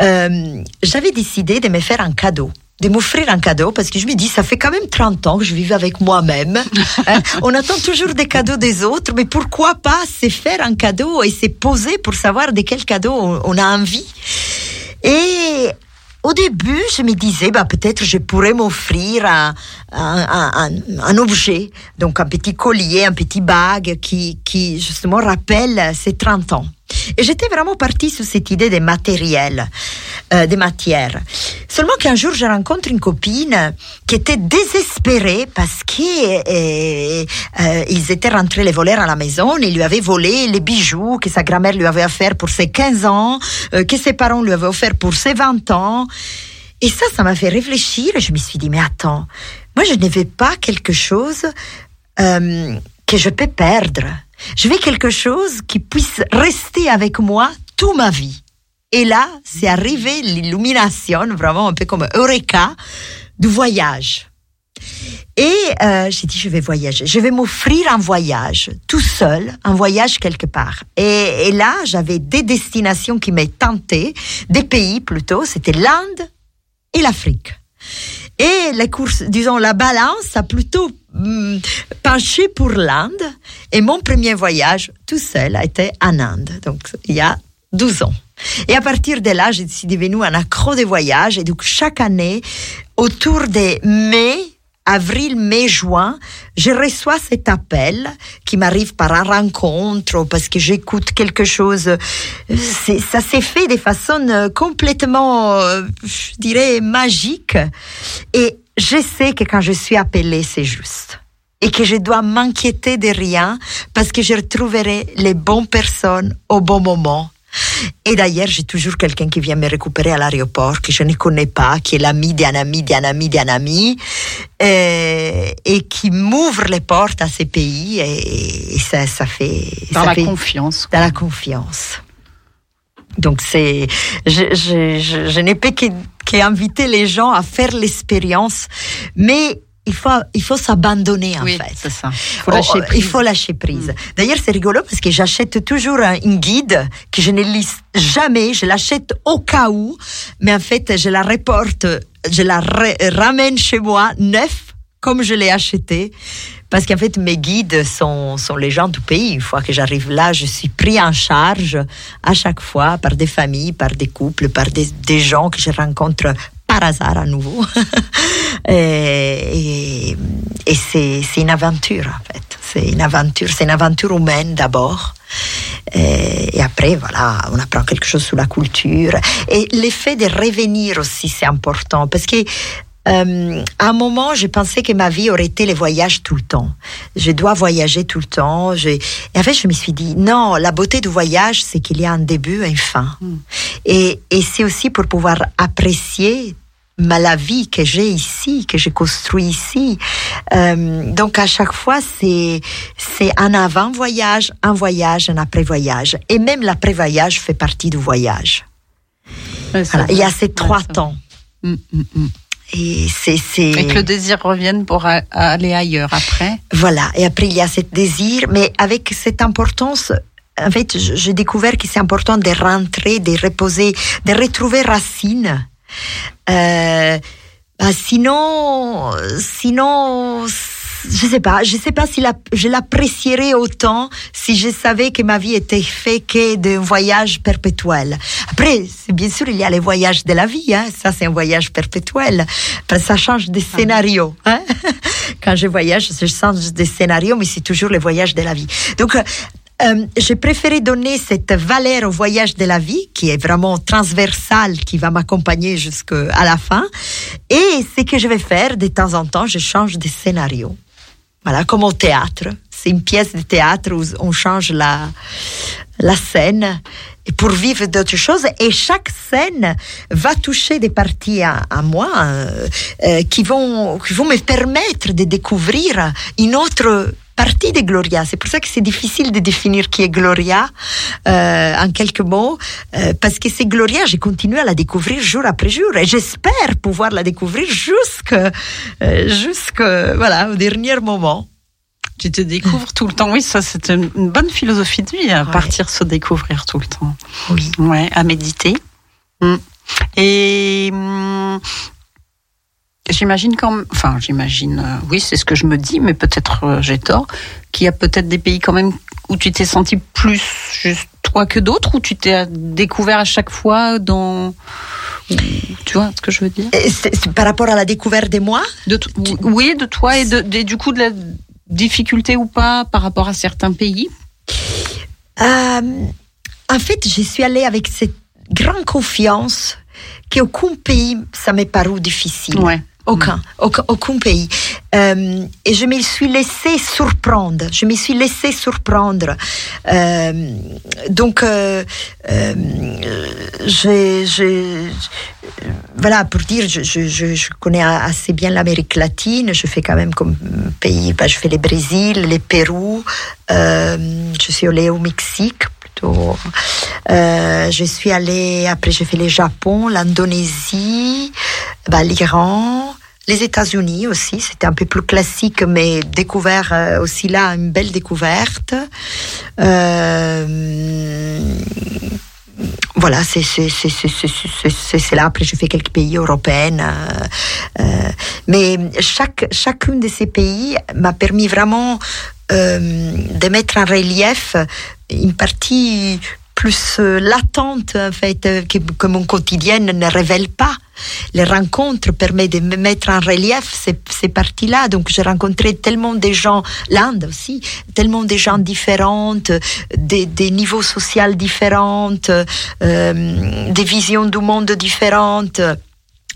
Speaker 4: euh, j'avais décidé de me faire un cadeau de m'offrir un cadeau parce que je me dis ça fait quand même 30 ans que je vivais avec moi-même. Hein, on attend toujours des cadeaux des autres, mais pourquoi pas se faire un cadeau et se poser pour savoir de quel cadeau on, a envie. Et au début, je me disais, bah, peut-être je pourrais m'offrir un, un, un, un- un objet, donc un petit collier, un petit bague qui, qui justement rappelle ces 30 ans. Et j'étais vraiment partie sur cette idée des matériels, euh, des matières. Seulement qu'un jour, je rencontre une copine qui était désespérée parce que euh, euh, étaient rentrés les voleurs à la maison, ils lui avaient volé les bijoux que sa grand-mère lui avait offert pour ses 15 ans, euh, que ses parents lui avaient offert pour ses 20 ans. Et ça, ça m'a fait réfléchir et je me suis dit, mais attends, moi je ne pas quelque chose que je peux perdre. Je veux quelque chose qui puisse rester avec moi toute ma vie. Et là, c'est arrivé l'illumination, vraiment un peu comme Eureka, du voyage. Et euh, j'ai dit, je vais voyager. Je vais m'offrir un voyage, tout seul, un voyage quelque part. Et, et là, j'avais des destinations qui m'aient tenté, des pays plutôt. C'était l'Inde et l'Afrique. Et la course, disons, la balance a plutôt hum, penché pour l'Inde. Et mon premier voyage, tout seul, a été en Inde. Donc, il y a 12 ans. Et à partir de là, je suis devenue un accro des voyages. Et donc, chaque année, autour des mai, avril, mai, juin, je reçois cet appel qui m'arrive par un rencontre parce que j'écoute quelque chose. Ça s'est fait de façon euh, complètement, euh, je dirais, magique. Et je sais que quand je suis appelée, c'est juste. Et que je dois m'inquiéter de rien parce que je retrouverai les bonnes personnes au bon moment. Et d'ailleurs, j'ai toujours quelqu'un qui vient me récupérer à l'aéroport, que je ne connais pas, qui est l'ami d'un ami, d'un ami, d'un ami, et, et qui m'ouvre les portes à ces pays. Et, et ça, ça fait...
Speaker 2: Dans
Speaker 4: ça
Speaker 2: la
Speaker 4: fait-
Speaker 2: confiance.
Speaker 4: dans la confiance. Donc c'est, je, je, je, je n'ai pas qu'inviter les gens à faire l'expérience, mais il faut, il faut s'abandonner en
Speaker 2: Oui,
Speaker 4: fait.
Speaker 2: c'est ça. Faut
Speaker 4: Oh. Il faut lâcher prise. D'ailleurs, c'est rigolo parce que j'achète toujours un, une guide que je ne lis jamais. Je l'achète au cas où, mais en fait, je la reporte, je la ra- ramène chez moi neuf comme je l'ai acheté. Parce qu'en fait, mes guides sont, sont les gens du pays. Une fois que j'arrive là, je suis pris en charge à chaque fois par des familles, par des couples, par des, des gens que je rencontre par hasard à nouveau. et et, c'est, une aventure, en fait. C'est une aventure, c'est une aventure humaine d'abord. Et, et après, voilà, on apprend quelque chose sur la culture. Et l'effet de revenir aussi, c'est important. Parce que euh, à un moment, je pensais que ma vie aurait été les voyages tout le temps. Je dois voyager tout le temps. Je... Et en fait, je me suis dit, non, la beauté du voyage, c'est qu'il y a un début et une fin. Et, et c'est aussi pour pouvoir apprécier ma, la vie que j'ai ici, que j'ai construit ici. Euh, donc à chaque fois, c'est c'est un avant-voyage, un voyage, un après-voyage. Et même l'après-voyage fait partie du voyage.
Speaker 2: Ouais, c'est
Speaker 4: Voilà. Il y a ces trois
Speaker 2: Ouais,
Speaker 4: temps.
Speaker 2: Mm, mm, mm.
Speaker 4: Et c'est c'est
Speaker 2: Et que le désir revienne pour a- aller ailleurs après.
Speaker 4: Voilà, et après il y a ce désir, mais avec cette importance, en fait, j'ai découvert que c'est important de rentrer, de reposer, de retrouver racine. Euh, bah, sinon, sinon, je sais pas, je sais pas si la, je l'apprécierais autant si je savais que ma vie était faite que d'un voyage perpétuel. Après, bien sûr, il y a les voyages de la vie, hein. Ça, c'est un voyage perpétuel. Ça change de scénario, hein. Quand je voyage, je change de scénario, mais c'est toujours le voyage de la vie. Donc, euh, j'ai préféré donner cette valeur au voyage de la vie, qui est vraiment transversal, qui va m'accompagner jusqu'à la fin. Et ce que je vais faire, de temps en temps, je change de scénario. Voilà, comme au théâtre. C'est une pièce de théâtre où on change la, scène pour vivre d'autres choses. Et chaque scène va toucher des parties à, moi euh, euh, qui vont me permettre de découvrir une autre partie de Gloria. C'est pour ça que c'est difficile de définir qui est Gloria euh, en quelques mots, euh, parce que c'est Gloria, j'ai continué à la découvrir jour après jour et j'espère pouvoir la découvrir jusque, euh, jusque voilà, au dernier moment.
Speaker 2: Tu te découvres tout le temps. Oui, ça, c'est une bonne philosophie de vie, à
Speaker 4: Ouais.
Speaker 2: partir se découvrir tout le temps.
Speaker 4: Oui.
Speaker 2: Ouais, à méditer. Mm. Et hum, j'imagine quand même, enfin, j'imagine, euh, oui, c'est ce que je me dis, mais peut-être euh, j'ai tort, qu'il y a peut-être des pays quand même où tu t'es senti plus juste toi que d'autres, où tu t'es découvert à chaque fois dans. Tu vois ce que je veux dire?
Speaker 4: C'est- par rapport à la découverte de moi,
Speaker 2: de t- Oui, de toi et, de, de- du coup de la difficulté ou pas par rapport à certains pays?
Speaker 4: Euh, en fait, je suis allée avec cette grande confiance qu'aucun pays, ça m'est paru difficile.
Speaker 2: Ouais.
Speaker 4: Aucun, aucun, aucun pays. Euh, et je me suis laissée surprendre. Je me suis laissée surprendre. Euh, donc, euh, voilà, pour dire, je, je, je, connais assez bien l'Amérique latine. Je fais quand même comme pays, bah, je fais le Brésil, le Pérou. Je suis allée au Mexique plutôt. Euh, je suis allée, après j'ai fait le Japon, l'Indonésie, bah, l'Iran, les États-Unis aussi. C'était un peu plus classique, mais découvert euh, aussi là, une belle découverte. Euh, voilà, c'est là. Après, je fais quelques pays européens, euh, mais chaque chacun de ces pays m'a permis vraiment de mettre en relief une partie plus euh, latente en fait euh, que, mon quotidien ne révèle pas. Les rencontres permettent de me mettre en relief ces, ces parties-là. Donc j'ai rencontré tellement de gens, l'Inde aussi, tellement de gens différents, des, des niveaux sociaux différents, euh, des visions du monde différentes.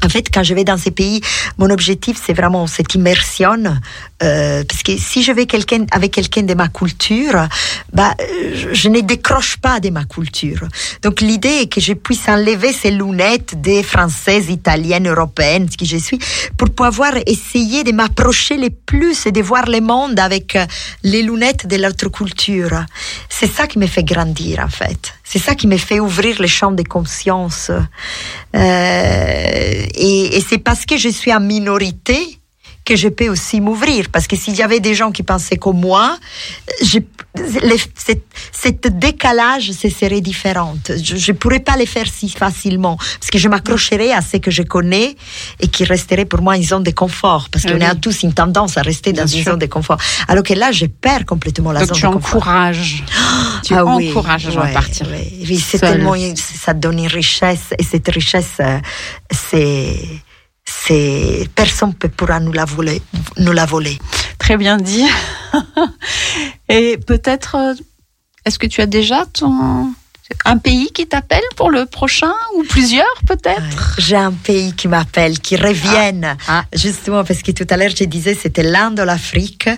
Speaker 4: En fait, quand je vais dans ces pays, mon objectif, c'est vraiment cette immersion. Euh, parce que si je vais quelqu'un, avec quelqu'un de ma culture, bah, je, ne décroche pas de ma culture. Donc l'idée est que je puisse enlever ces lunettes des françaises, italiennes, européennes, ce que je suis, pour pouvoir essayer de m'approcher le plus et de voir le monde avec les lunettes de l'autre culture. C'est ça qui me fait grandir, en fait. C'est ça qui me fait ouvrir le champ de conscience. Euh, et, et c'est parce que je suis en minorité que je peux aussi m'ouvrir. Parce que s'il y avait des gens qui pensaient comme moi, je, les- cette, cette décalage, ce serait différent. Je ne pourrais pas le faire si facilement. Parce que je m'accrocherais à ce que je connais et qui resterait pour moi une zone de confort. Parce qu'on
Speaker 2: Oui.
Speaker 4: a tous une tendance à rester dans
Speaker 2: Bien
Speaker 4: une
Speaker 2: sûr.
Speaker 4: zone de confort. Alors que là, je perds complètement la
Speaker 2: Donc
Speaker 4: zone de confort.
Speaker 2: encourages. tu
Speaker 4: Ah oui,
Speaker 2: encourages à
Speaker 4: ouais,
Speaker 2: partir.
Speaker 4: Oui, c'est tellement, ça donne une richesse et cette richesse, euh, c'est, c'est, personne ne pourra nous la voler, nous la voler.
Speaker 2: Très bien dit. Et peut-être, euh, est-ce que tu as déjà ton un pays qui t'appelle pour le prochain ou plusieurs peut-être?
Speaker 4: J'ai un pays qui m'appelle, qui reviennent,
Speaker 2: Ah.
Speaker 4: justement parce que tout à l'heure je disais c'était l'Inde, l'Afrique.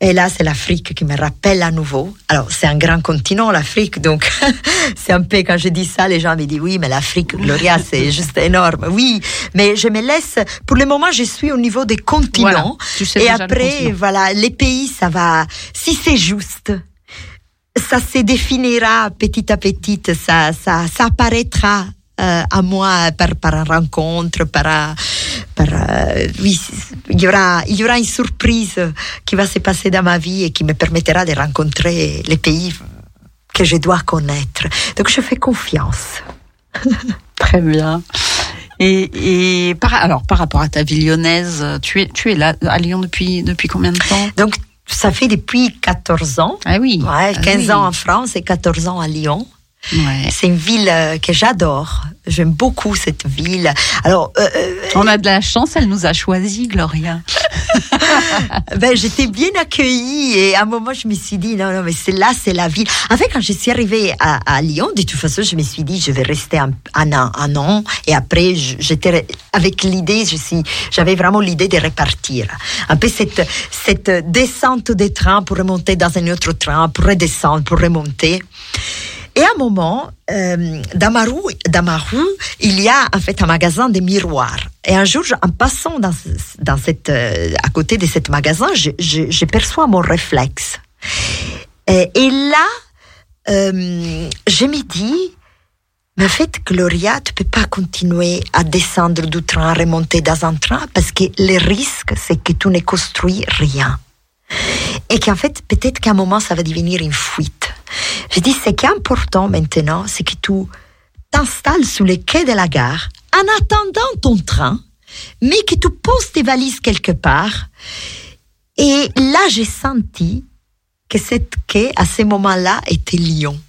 Speaker 4: Et là, c'est l'Afrique qui me rappelle à nouveau. Alors, c'est un grand continent, l'Afrique, donc c'est un peu, quand je dis ça, les gens me disent, oui, mais l'Afrique, Gloria, c'est juste énorme. Oui, mais je me laisse, pour le moment, je suis au niveau des continents.
Speaker 2: Voilà, tu sais
Speaker 4: et
Speaker 2: le
Speaker 4: après,
Speaker 2: continent.
Speaker 4: voilà, les pays, ça va, si c'est juste, ça se définira petit à petit, ça, ça, ça apparaîtra euh, à moi par, par rencontre, par, euh, oui, il y aura, il y aura une surprise qui va se passer dans ma vie et qui me permettra de rencontrer les pays que je dois connaître. Donc je fais confiance.
Speaker 2: Très bien. Et, et par, alors par rapport à ta vie lyonnaise, tu es tu es là à Lyon depuis depuis combien de temps?
Speaker 4: Donc ça fait depuis 14 ans.
Speaker 2: Ah oui.
Speaker 4: Ouais,
Speaker 2: Ah
Speaker 4: 15
Speaker 2: oui.
Speaker 4: ans en France et 14 ans à Lyon.
Speaker 2: Ouais.
Speaker 4: C'est une ville euh, que j'adore. J'aime beaucoup cette ville. Alors, euh, euh,
Speaker 2: On a de la chance, elle nous a choisi, Gloria.
Speaker 4: ben, j'étais bien accueillie et à un moment, je me suis dit, non, non, mais c'est là, c'est la ville. En fait, quand je suis arrivée à, à Lyon, de toute façon, je me suis dit, je vais rester un, un an, un an. Et après, j'étais avec l'idée, je suis, j'avais vraiment l'idée de repartir. Un peu cette, cette descente des trains pour remonter dans un autre train, pour redescendre, pour remonter. Et à un moment, euh, dans, ma rue, il y a en fait un magasin de miroirs. Et un jour, en passant dans cette, euh, à côté de ce magasin, je, je, je perçois mon réflexe. Et, et là, euh, je me dis, mais en fait, Gloria, tu peux pas continuer à descendre du train, à remonter dans un train, parce que le risque, c'est que tu ne construis rien. Et qu'en fait, peut-être qu'à un moment, ça va devenir une fuite. Je dis, ce qui est important maintenant, c'est que tu t'installes sous les quais de la gare en attendant ton train, mais que tu poses tes valises quelque part. Et là, j'ai senti que cette quai, à ce moment-là, était Lyon.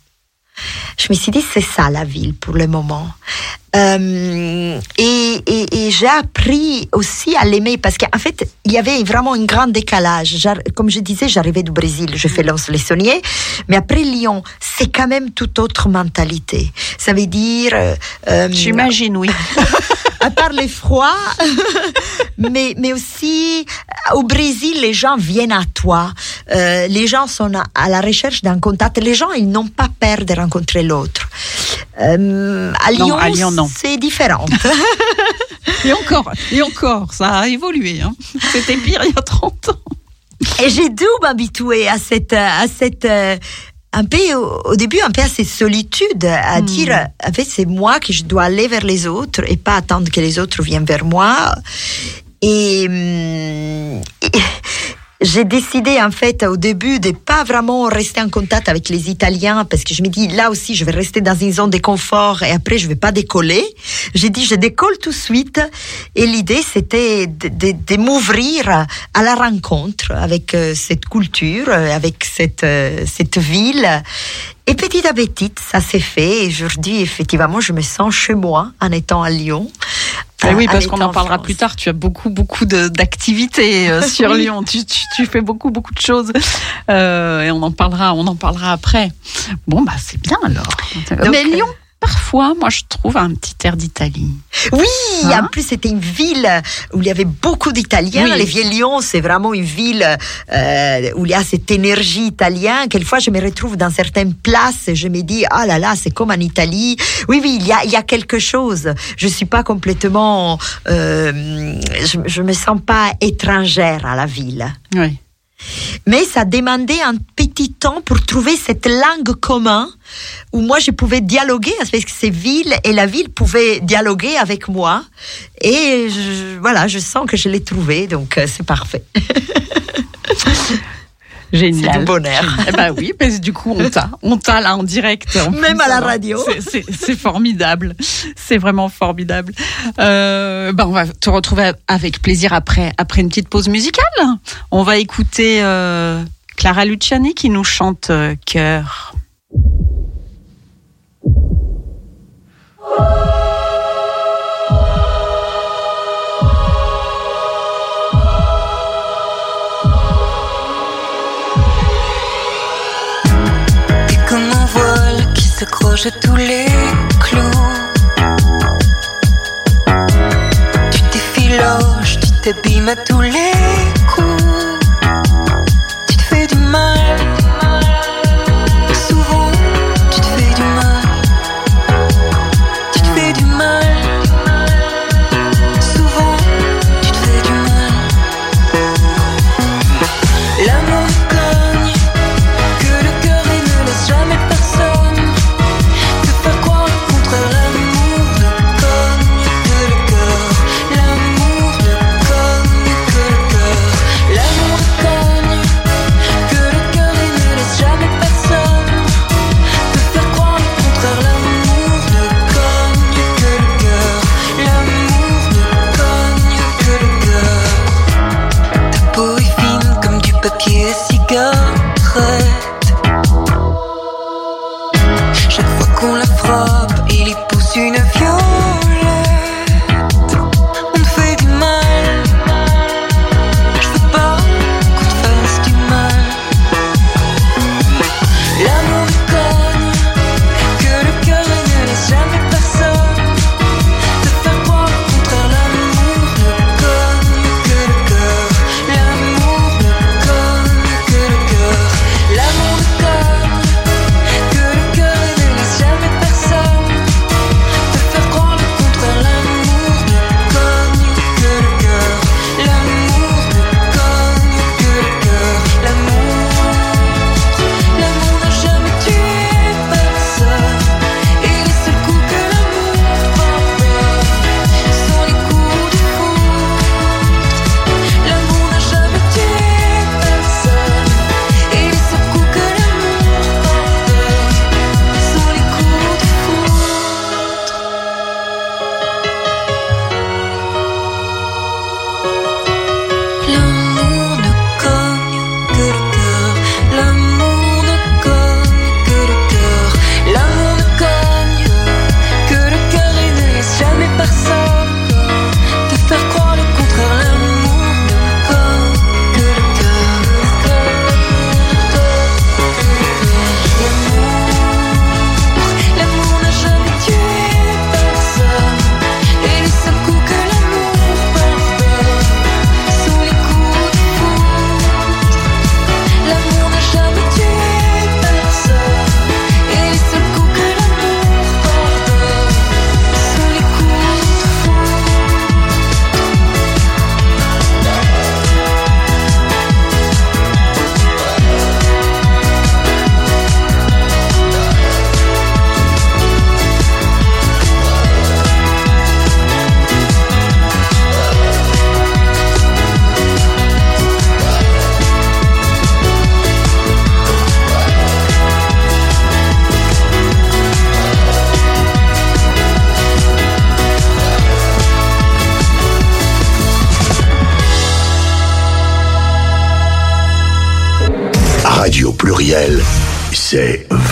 Speaker 4: Je me suis dit, c'est ça la ville pour le moment. Euh, et et, et j'ai appris aussi à l'aimer parce qu'en fait, il y avait vraiment un grand décalage. Comme je disais, j'arrivais du Brésil, je fais les sauniers, mais après Lyon, c'est quand même toute autre mentalité. Ça veut dire... euh, euh,
Speaker 2: J'imagine, oui.
Speaker 4: à part les froids, mais, mais aussi au Brésil, les gens viennent à toi. Euh, les gens sont à, la recherche d'un contact. Les gens, ils n'ont pas peur de rencontrer l'autre. Euh, à
Speaker 2: Non,
Speaker 4: Lyon,
Speaker 2: à Lyon, non.
Speaker 4: C'est différent.
Speaker 2: Et encore, et encore, ça a évolué. Hein. C'était pire il y a 30 ans.
Speaker 4: Et j'ai dû m'habituer à cette, à cette, euh, un peu au, début un peu à cette solitude, à dire, en fait, c'est moi que je dois aller vers les autres et pas attendre que les autres viennent vers moi. Et, hum, et j'ai décidé en fait au début de pas vraiment rester en contact avec les Italiens parce que je me dis là aussi je vais rester dans une zone de confort et après je vais pas décoller. J'ai dit je décolle tout de suite et l'idée c'était de, m'ouvrir à la rencontre avec euh, cette culture, euh, avec cette euh, cette ville. Et petit à petit, ça s'est fait. Et aujourd'hui, effectivement, je me sens chez moi en étant à Lyon.
Speaker 2: Eh oui,
Speaker 4: en
Speaker 2: parce qu'on en parlera plus tard. Tu as beaucoup, beaucoup d'activités euh, sur Lyon. Tu, tu, tu fais beaucoup, beaucoup de choses. Euh, et on en parlera, on en parlera après. Bon, bah, c'est bien alors. Mais
Speaker 4: euh,
Speaker 2: Lyon, parfois, moi, je trouve un petit air d'Italie.
Speaker 4: Oui,
Speaker 2: Hein
Speaker 4: en plus c'était une ville où il y avait beaucoup d'Italiens.
Speaker 2: Oui.
Speaker 4: Les Vieux Lyon, c'est vraiment une ville euh, où il y a cette énergie italienne. Quelquefois, je me retrouve dans certaines places et je me dis, ah là là, c'est comme en Italie. Oui, oui, il y a, il y a quelque chose. Je suis pas complètement, euh, je, je me sens pas étrangère à la ville.
Speaker 2: Oui.
Speaker 4: Mais ça demandait un petit temps pour trouver cette langue commune où moi je pouvais dialoguer que ces villes et la ville pouvaient dialoguer avec moi. Et voilà, je sens que je l'ai trouvé, donc euh, c'est parfait.
Speaker 2: Génial.
Speaker 4: C'est du bonheur.
Speaker 2: Eh ben oui, que du coup, on t'a, on t'a là en direct. en
Speaker 4: Même
Speaker 2: plus,
Speaker 4: à la radio.
Speaker 2: C'est- formidable. C'est vraiment formidable. Euh, ben on va te retrouver avec plaisir après, après une petite pause musicale. On va écouter euh, Clara Luciani qui nous chante euh, Cœur.
Speaker 6: T'es à tous les clous. Tu t'effiloches, tu t'abîmes à tous les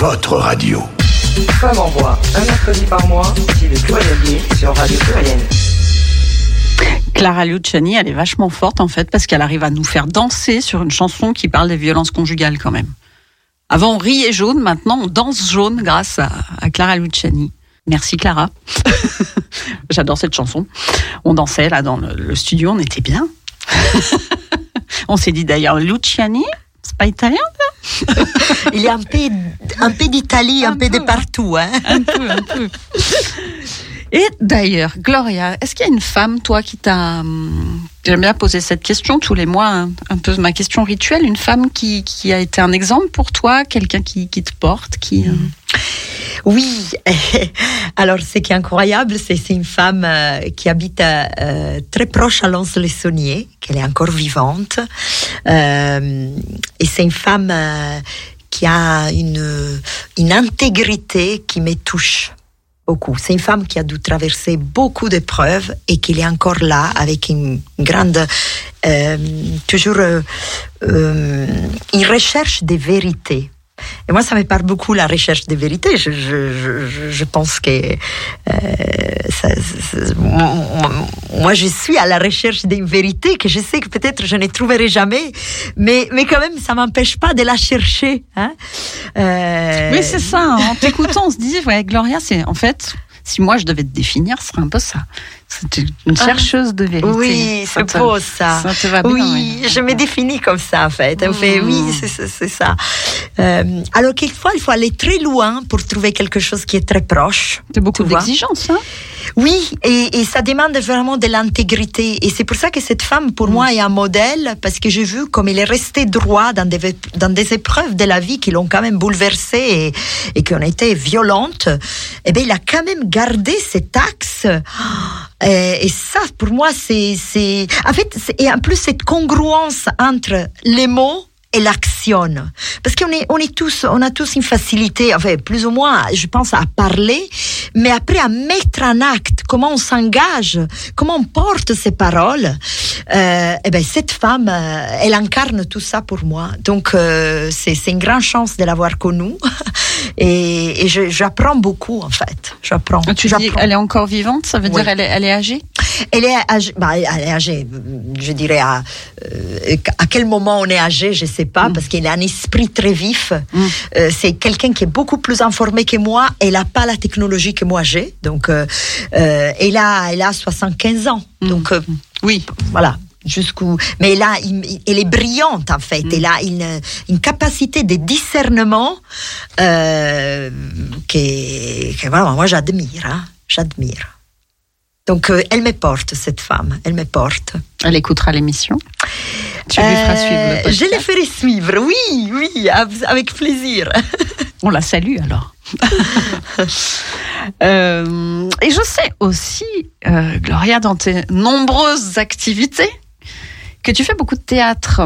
Speaker 7: votre radio.
Speaker 1: Femme en voix, un mercredi par mois, sur Radio Pluriel.
Speaker 2: Clara Luciani, elle est vachement forte en fait parce qu'elle arrive à nous faire danser sur une chanson qui parle des violences conjugales quand même. Avant on riait jaune, maintenant on danse jaune grâce à, à Clara Luciani. Merci Clara. J'adore cette chanson. On dansait là dans le, le studio, on était bien. on s'est dit d'ailleurs Luciani, c'est pas italien
Speaker 4: Il y a un peu, un peu d'Italie, un,
Speaker 2: Un
Speaker 4: peu de partout. Hein.
Speaker 2: Un peu, un peu. Et d'ailleurs, Gloria, est-ce qu'il y a une femme, toi, qui t'a... J'aime bien poser cette question tous les mois, un, un peu ma question rituelle, une femme qui, qui a été un exemple pour toi, quelqu'un qui, qui te porte, qui... euh,
Speaker 4: Oui, alors ce qui est incroyable, c'est une femme euh, qui habite euh, très proche à Lons-le-Saunier, qu'elle est encore vivante. Euh, et c'est une femme euh, qui a une, une intégrité qui me touche C'est une femme qui a dû traverser beaucoup d'épreuves et qui est encore là avec une grande, euh, toujours euh, euh, une recherche des vérités. Et moi, ça me beaucoup la recherche des vérités. Je, pense que euh, moi, je suis à la recherche d'une vérité que je sais que peut-être je ne trouverai jamais, mais mais quand même, ça m'empêche pas de la chercher. Hein Euh,
Speaker 2: Oui, c'est ça. hein. En t'écoutant, on se dit, ouais, Gloria, c'est en fait, si moi je devais te définir, ce serait un peu ça. C'est une chercheuse de vérité.
Speaker 4: Ah. Oui, c'est beau ça.
Speaker 2: Ça te va bien.
Speaker 4: oui,
Speaker 2: ouais.
Speaker 4: je me définis comme ça en fait. On fait, oui, c'est- c'est ça. Euh, alors quelquefois, il faut aller très loin pour trouver quelque chose qui est très proche.
Speaker 2: C'est beaucoup d'exigence, hein
Speaker 4: Oui, et, et ça demande vraiment de l'intégrité. Et c'est pour ça que cette femme, pour moi, est un modèle, parce que j'ai vu comme il est resté droit dans des, dans des épreuves de la vie qui l'ont quand même bouleversé et, et qui ont été violentes. Eh bien, il a quand même gardé cet axe. Et, et ça, pour moi, c'est, c'est, en fait, et en plus, cette congruence entre les mots et l'action. Parce qu'on est, on est tous, on a tous une facilité, enfin, plus ou moins, je pense, à parler, mais après à mettre en acte, comment on s'engage, comment on porte ces paroles, euh, eh ben, cette femme, euh, elle incarne tout ça pour moi. Donc, euh, c'est, c'est une grande chance de l'avoir connue. Et, et j'apprends beaucoup, en fait. J'apprends.
Speaker 2: Tu dis, elle est encore vivante, ça veut
Speaker 4: Oui.
Speaker 2: dire elle est, elle est âgée?
Speaker 4: Elle est âgée, bah, elle est âgée, je dirais à, euh, à quel moment on est âgé, je sais pas, parce qu'elle a un esprit très vif.
Speaker 2: Mm.
Speaker 4: Euh, c'est quelqu'un qui est beaucoup plus informé que moi. Elle a pas la technologie que moi j'ai, donc euh, euh, elle a, elle a 75 ans, donc euh,
Speaker 2: Oui.
Speaker 4: voilà. Jusqu'où, mais il- elle est brillante en fait. Elle a une, une capacité de discernement euh, que, que vraiment, moi j'admire, hein, j'admire. Donc euh, elle me porte cette femme, elle me porte.
Speaker 2: Elle écoutera l'émission. Tu lui feras suivre le
Speaker 4: Euh,
Speaker 2: podcast.
Speaker 4: Je les ferai suivre, oui, oui, av- avec plaisir.
Speaker 2: On la salue alors. Euh, et je sais aussi, euh, Gloria, dans tes nombreuses activités, que tu fais beaucoup de théâtre.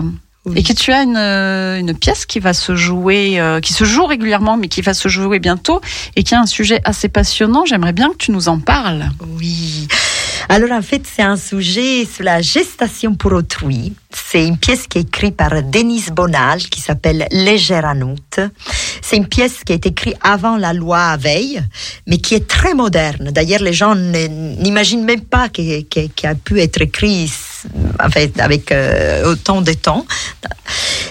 Speaker 4: Oui.
Speaker 2: Et que tu as une, euh, une pièce qui va se jouer, euh, qui se joue régulièrement, mais qui va se jouer bientôt, et qui a un sujet assez passionnant. J'aimerais bien que tu nous en parles.
Speaker 4: Oui. Alors en fait, c'est un sujet sur la gestation pour autrui. C'est une pièce qui est écrite par Denise Bonal, qui s'appelle Légère Anoute. C'est une pièce qui a été écrite avant la loi Veil, mais qui est très moderne. D'ailleurs, les gens ne- n'imaginent même pas qu'elle a pu être écrite en fait, avec euh, autant de temps.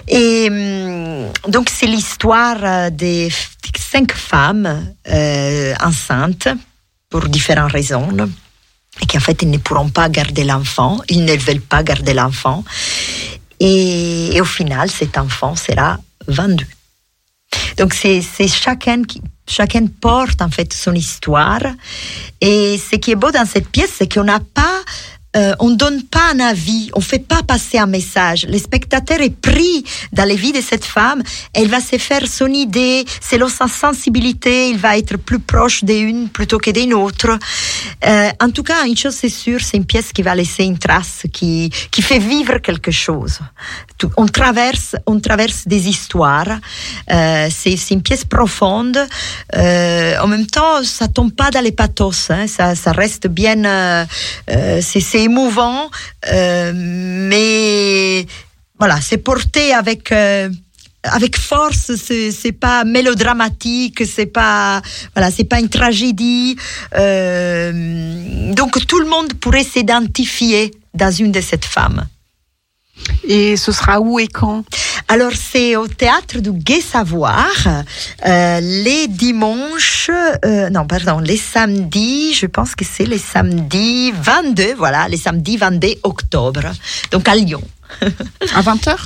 Speaker 4: Et hum, donc, c'est l'histoire euh, des cinq femmes euh, enceintes pour différentes raisons et qu'en fait, ils ne pourront pas garder l'enfant, ils ne veulent pas garder l'enfant. Et, et au final, cet enfant sera vendu. Donc, c'est c'est chacun qui. Chacun porte en fait son histoire. Et ce qui est beau dans cette pièce, c'est qu'on n'a pas euh, on donne pas un avis, on fait pas passer un message. Le spectateur est pris dans les vies de cette femme. Elle va se faire son idée, selon sa sensibilité, il va être plus proche d'une plutôt que d'une autre. Euh, en tout cas, une chose c'est sûr, c'est une pièce qui va laisser une trace, qui qui fait vivre quelque chose. On traverse, on traverse des histoires. Euh, c'est c'est une pièce profonde. En même temps, ça tombe pas dans les pathos. Hein, ça, ça reste bien. c'est c'est émouvant, euh, mais voilà, c'est porté avec euh, avec force, c'est c'est pas mélodramatique, c'est pas voilà, c'est pas une tragédie. Euh, donc tout le monde pourrait s'identifier dans une de ces femmes.
Speaker 2: Et ce sera où et quand?
Speaker 4: Alors c'est au théâtre du Gai Savoir euh, les dimanches, euh, non pardon, les samedis, je pense que c'est les samedis 22, voilà, les samedis 22 octobre, donc à Lyon.
Speaker 2: À 20h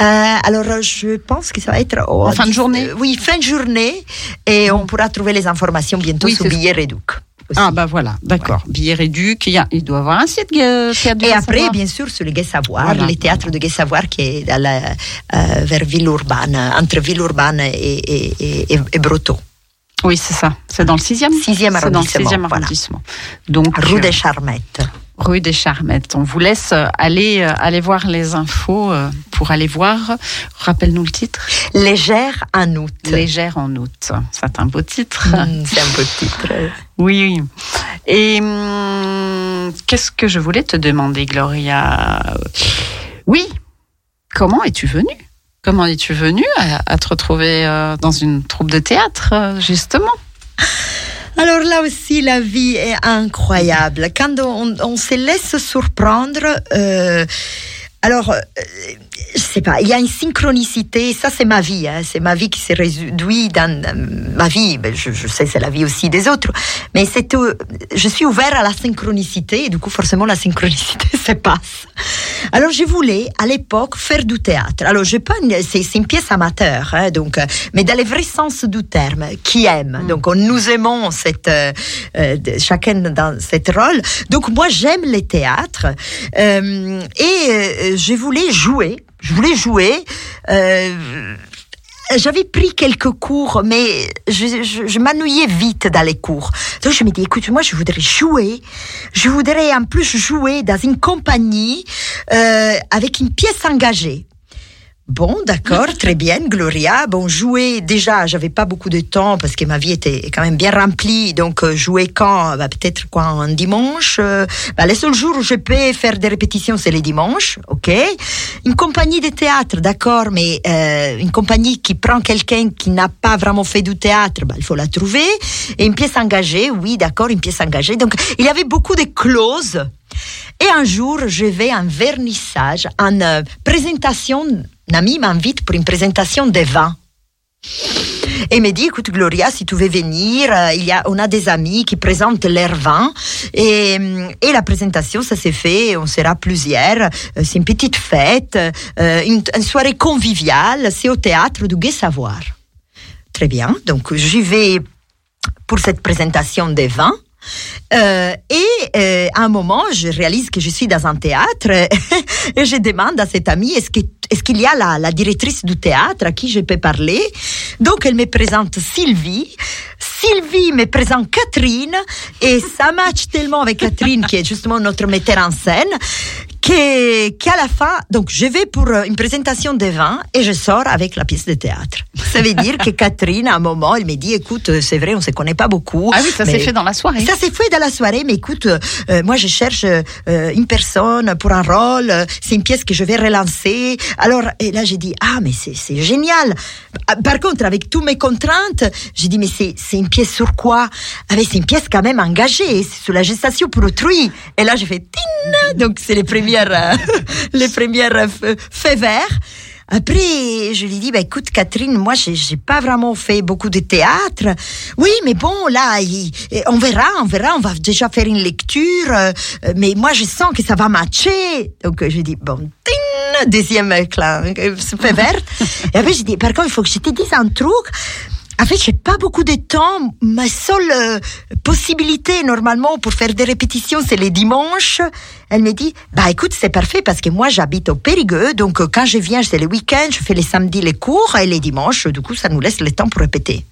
Speaker 4: Euh, alors, je pense que ça va être
Speaker 2: En fin de journée?
Speaker 4: Oui, fin de journée. Et on pourra trouver les informations bientôt
Speaker 2: Oui,
Speaker 4: sur Billet Réduc. Aussi.
Speaker 2: Ah bah voilà, d'accord. Billet réduc, il, il doit y avoir un site euh,
Speaker 4: Et après, bien sûr, sur le Gai Savoir,
Speaker 2: Voilà.
Speaker 4: le théâtre de Gai Savoir qui est dans la, euh, vers Villeurbanne, entre Villeurbanne et, et, et.
Speaker 2: Oui, c'est ça. C'est dans le 6e
Speaker 4: Sixième
Speaker 2: C'est dans le
Speaker 4: arrondissement,
Speaker 2: 6e
Speaker 4: voilà.
Speaker 2: arrondissement. Donc,
Speaker 4: Rue
Speaker 2: euh,
Speaker 4: des Charmettes.
Speaker 2: Rue des Charmettes. On vous laisse euh, aller, euh, aller voir les infos euh, pour aller voir. Rappelle-nous le titre.
Speaker 4: Légère en août.
Speaker 2: Légère en août. C'est un beau titre.
Speaker 4: Mm, C'est un le titre.
Speaker 2: Oui, oui. Et hum, qu'est-ce que je voulais te demander, Gloria? Oui. Comment es-tu venue? Comment es-tu venue à, à te retrouver dans une troupe de théâtre, justement?
Speaker 4: Alors là aussi, la vie est incroyable. Quand on, se laisse surprendre, euh, alors, euh, je sais pas, il y a une synchronicité. Ça, c'est ma vie. hein, c'est ma vie qui se réduit dans euh, ma vie. Ben, je, je sais, c'est la vie aussi des autres. Mais c'est, euh, je suis ouvert à la synchronicité et du coup, forcément, la synchronicité se passe. Alors, je voulais à l'époque faire du théâtre. Alors, je pas, c'est, une pièce amateur, hein, donc, euh, mais dans le vrai sens du terme, qui aime. Donc, on, nous aimons cette, euh, chacun dans cette rôle. Donc, moi, j'aime les théâtres euh, et euh, je voulais jouer. Je voulais jouer. Euh, j'avais pris quelques cours, mais je, je, m'ennuyais vite dans les cours. Donc je me dis, écoute, moi je voudrais jouer. Je voudrais en plus jouer dans une compagnie euh, avec une pièce engagée. Bon, d'accord, très bien, Gloria. Bon, jouer, déjà, j'avais pas beaucoup de temps parce que ma vie était quand même bien remplie. Donc, euh, jouer quand? Bah, Peut-être quoi, un dimanche. euh, bah, les seuls jours où je peux faire des répétitions, c'est les dimanches, ok? Une compagnie de théâtre, d'accord, mais euh, une compagnie qui prend quelqu'un qui n'a pas vraiment fait du théâtre, bah, il faut la trouver. Et une pièce engagée, oui, d'accord, une pièce engagée. Donc, il y avait beaucoup de clauses. Et un jour, je vais un vernissage, en euh, présentation. Un ami m'invite pour une présentation des vins. Et me dit, écoute Gloria, si tu veux venir, euh, il y a, on a des amis qui présentent leurs vins. Et, euh, et la présentation, ça s'est fait, on sera plusieurs. Euh, C'est une petite fête, une, une soirée conviviale, c'est au théâtre du Gai Savoir. Très bien, donc j'y vais pour cette présentation des vins. Euh, et euh, à un moment, je réalise que je suis dans un théâtre et je demande à cette amie est-ce qu'il y a la, la directrice du théâtre à qui je peux parler? Donc elle me présente Sylvie. Sylvie me présente Catherine et ça match tellement avec Catherine qui est justement notre metteur en scène qu'à la fin, donc je vais pour euh, une présentation des vins et je sors avec la pièce de théâtre. Ça veut dire que Catherine, à un moment, elle me dit, écoute, euh, c'est vrai, on se connaît pas beaucoup.
Speaker 2: Ah oui, ça s'est fait dans la soirée.
Speaker 4: ça s'est fait dans la soirée, mais écoute, euh, moi je cherche euh, une personne pour un rôle, c'est une pièce que je vais relancer. Alors, et là j'ai dit, ah mais c'est génial. Ah, Par contre, avec toutes mes contraintes, j'ai dit, mais c'est une pièce sur quoi? Ah c'est une pièce quand même engagée, c'est sur la gestation pour autrui. Et là j'ai fait, tin Donc c'est les euh, les premières euh, faits verts. Après, je lui dis, bah, écoute, Catherine, moi, j'ai, j'ai pas vraiment fait beaucoup de théâtre. Oui, mais bon, là, on verra, on verra, on va déjà faire une lecture, euh, mais moi, je sens que ça va matcher. Donc, je dis, bon, ting, deuxième clan, fait vert. Et après, je dis, par contre, il faut que je te dise un truc. En fait, j'ai pas beaucoup de temps. Ma seule euh, possibilité, normalement, pour faire des répétitions, c'est les dimanches. Elle me dit, bah écoute, c'est parfait parce que moi, j'habite au Périgueux. Donc, euh, quand je viens, c'est les week-ends, je fais les samedis les cours et les dimanches, du coup, ça nous laisse le temps pour répéter.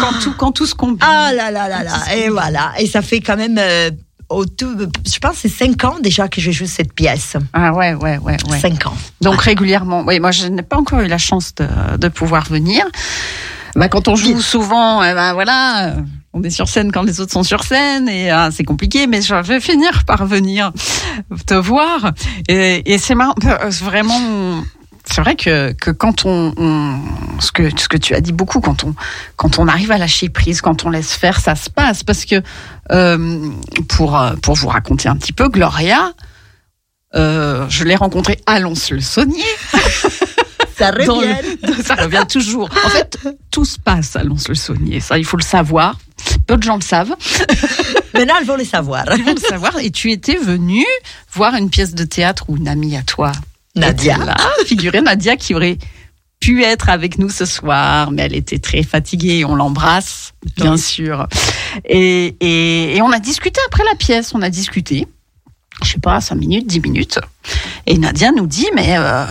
Speaker 2: Quand tout, quand tout se combine.
Speaker 4: Ah là là là là. Et voilà. Et ça fait quand même, euh, au tout, je pense, que c'est cinq ans déjà que je joue cette pièce.
Speaker 2: Ah ouais, ouais, ouais, ouais.
Speaker 4: Cinq ans.
Speaker 2: Donc régulièrement. Oui, moi je n'ai pas encore eu la chance de, de pouvoir venir. Bah, quand on joue souvent, eh ben voilà, euh, on est sur scène quand les autres sont sur scène et ah, c'est compliqué, mais je vais finir par venir te voir. Et, et c'est marrant, euh, vraiment. C'est vrai que, que quand on, on- ce que ce que tu as dit beaucoup quand on quand on arrive à lâcher prise, quand on laisse faire, ça se passe parce que euh, pour pour vous raconter un petit peu, Gloria, euh, je l'ai rencontrée à Lons-le-Saunier.
Speaker 4: Ça revient.
Speaker 2: le- ça revient toujours. En fait, tout se passe à Lons-le-Saunier. Ça, il faut le savoir. Peu de gens le savent.
Speaker 4: Maintenant, il faut le savoir.
Speaker 2: Ils vont le savoir. Et tu étais venue voir une pièce de théâtre où une amie à toi
Speaker 4: Nadia.
Speaker 2: était là. Figurez Nadia qui aurait pu être avec nous ce soir, mais elle était très fatiguée. On l'embrasse, bien sûr. Et, et, et on a discuté après la pièce. On a discuté. Je sais pas, 5 minutes, 10 minutes. Et Nadia nous dit, mais euh,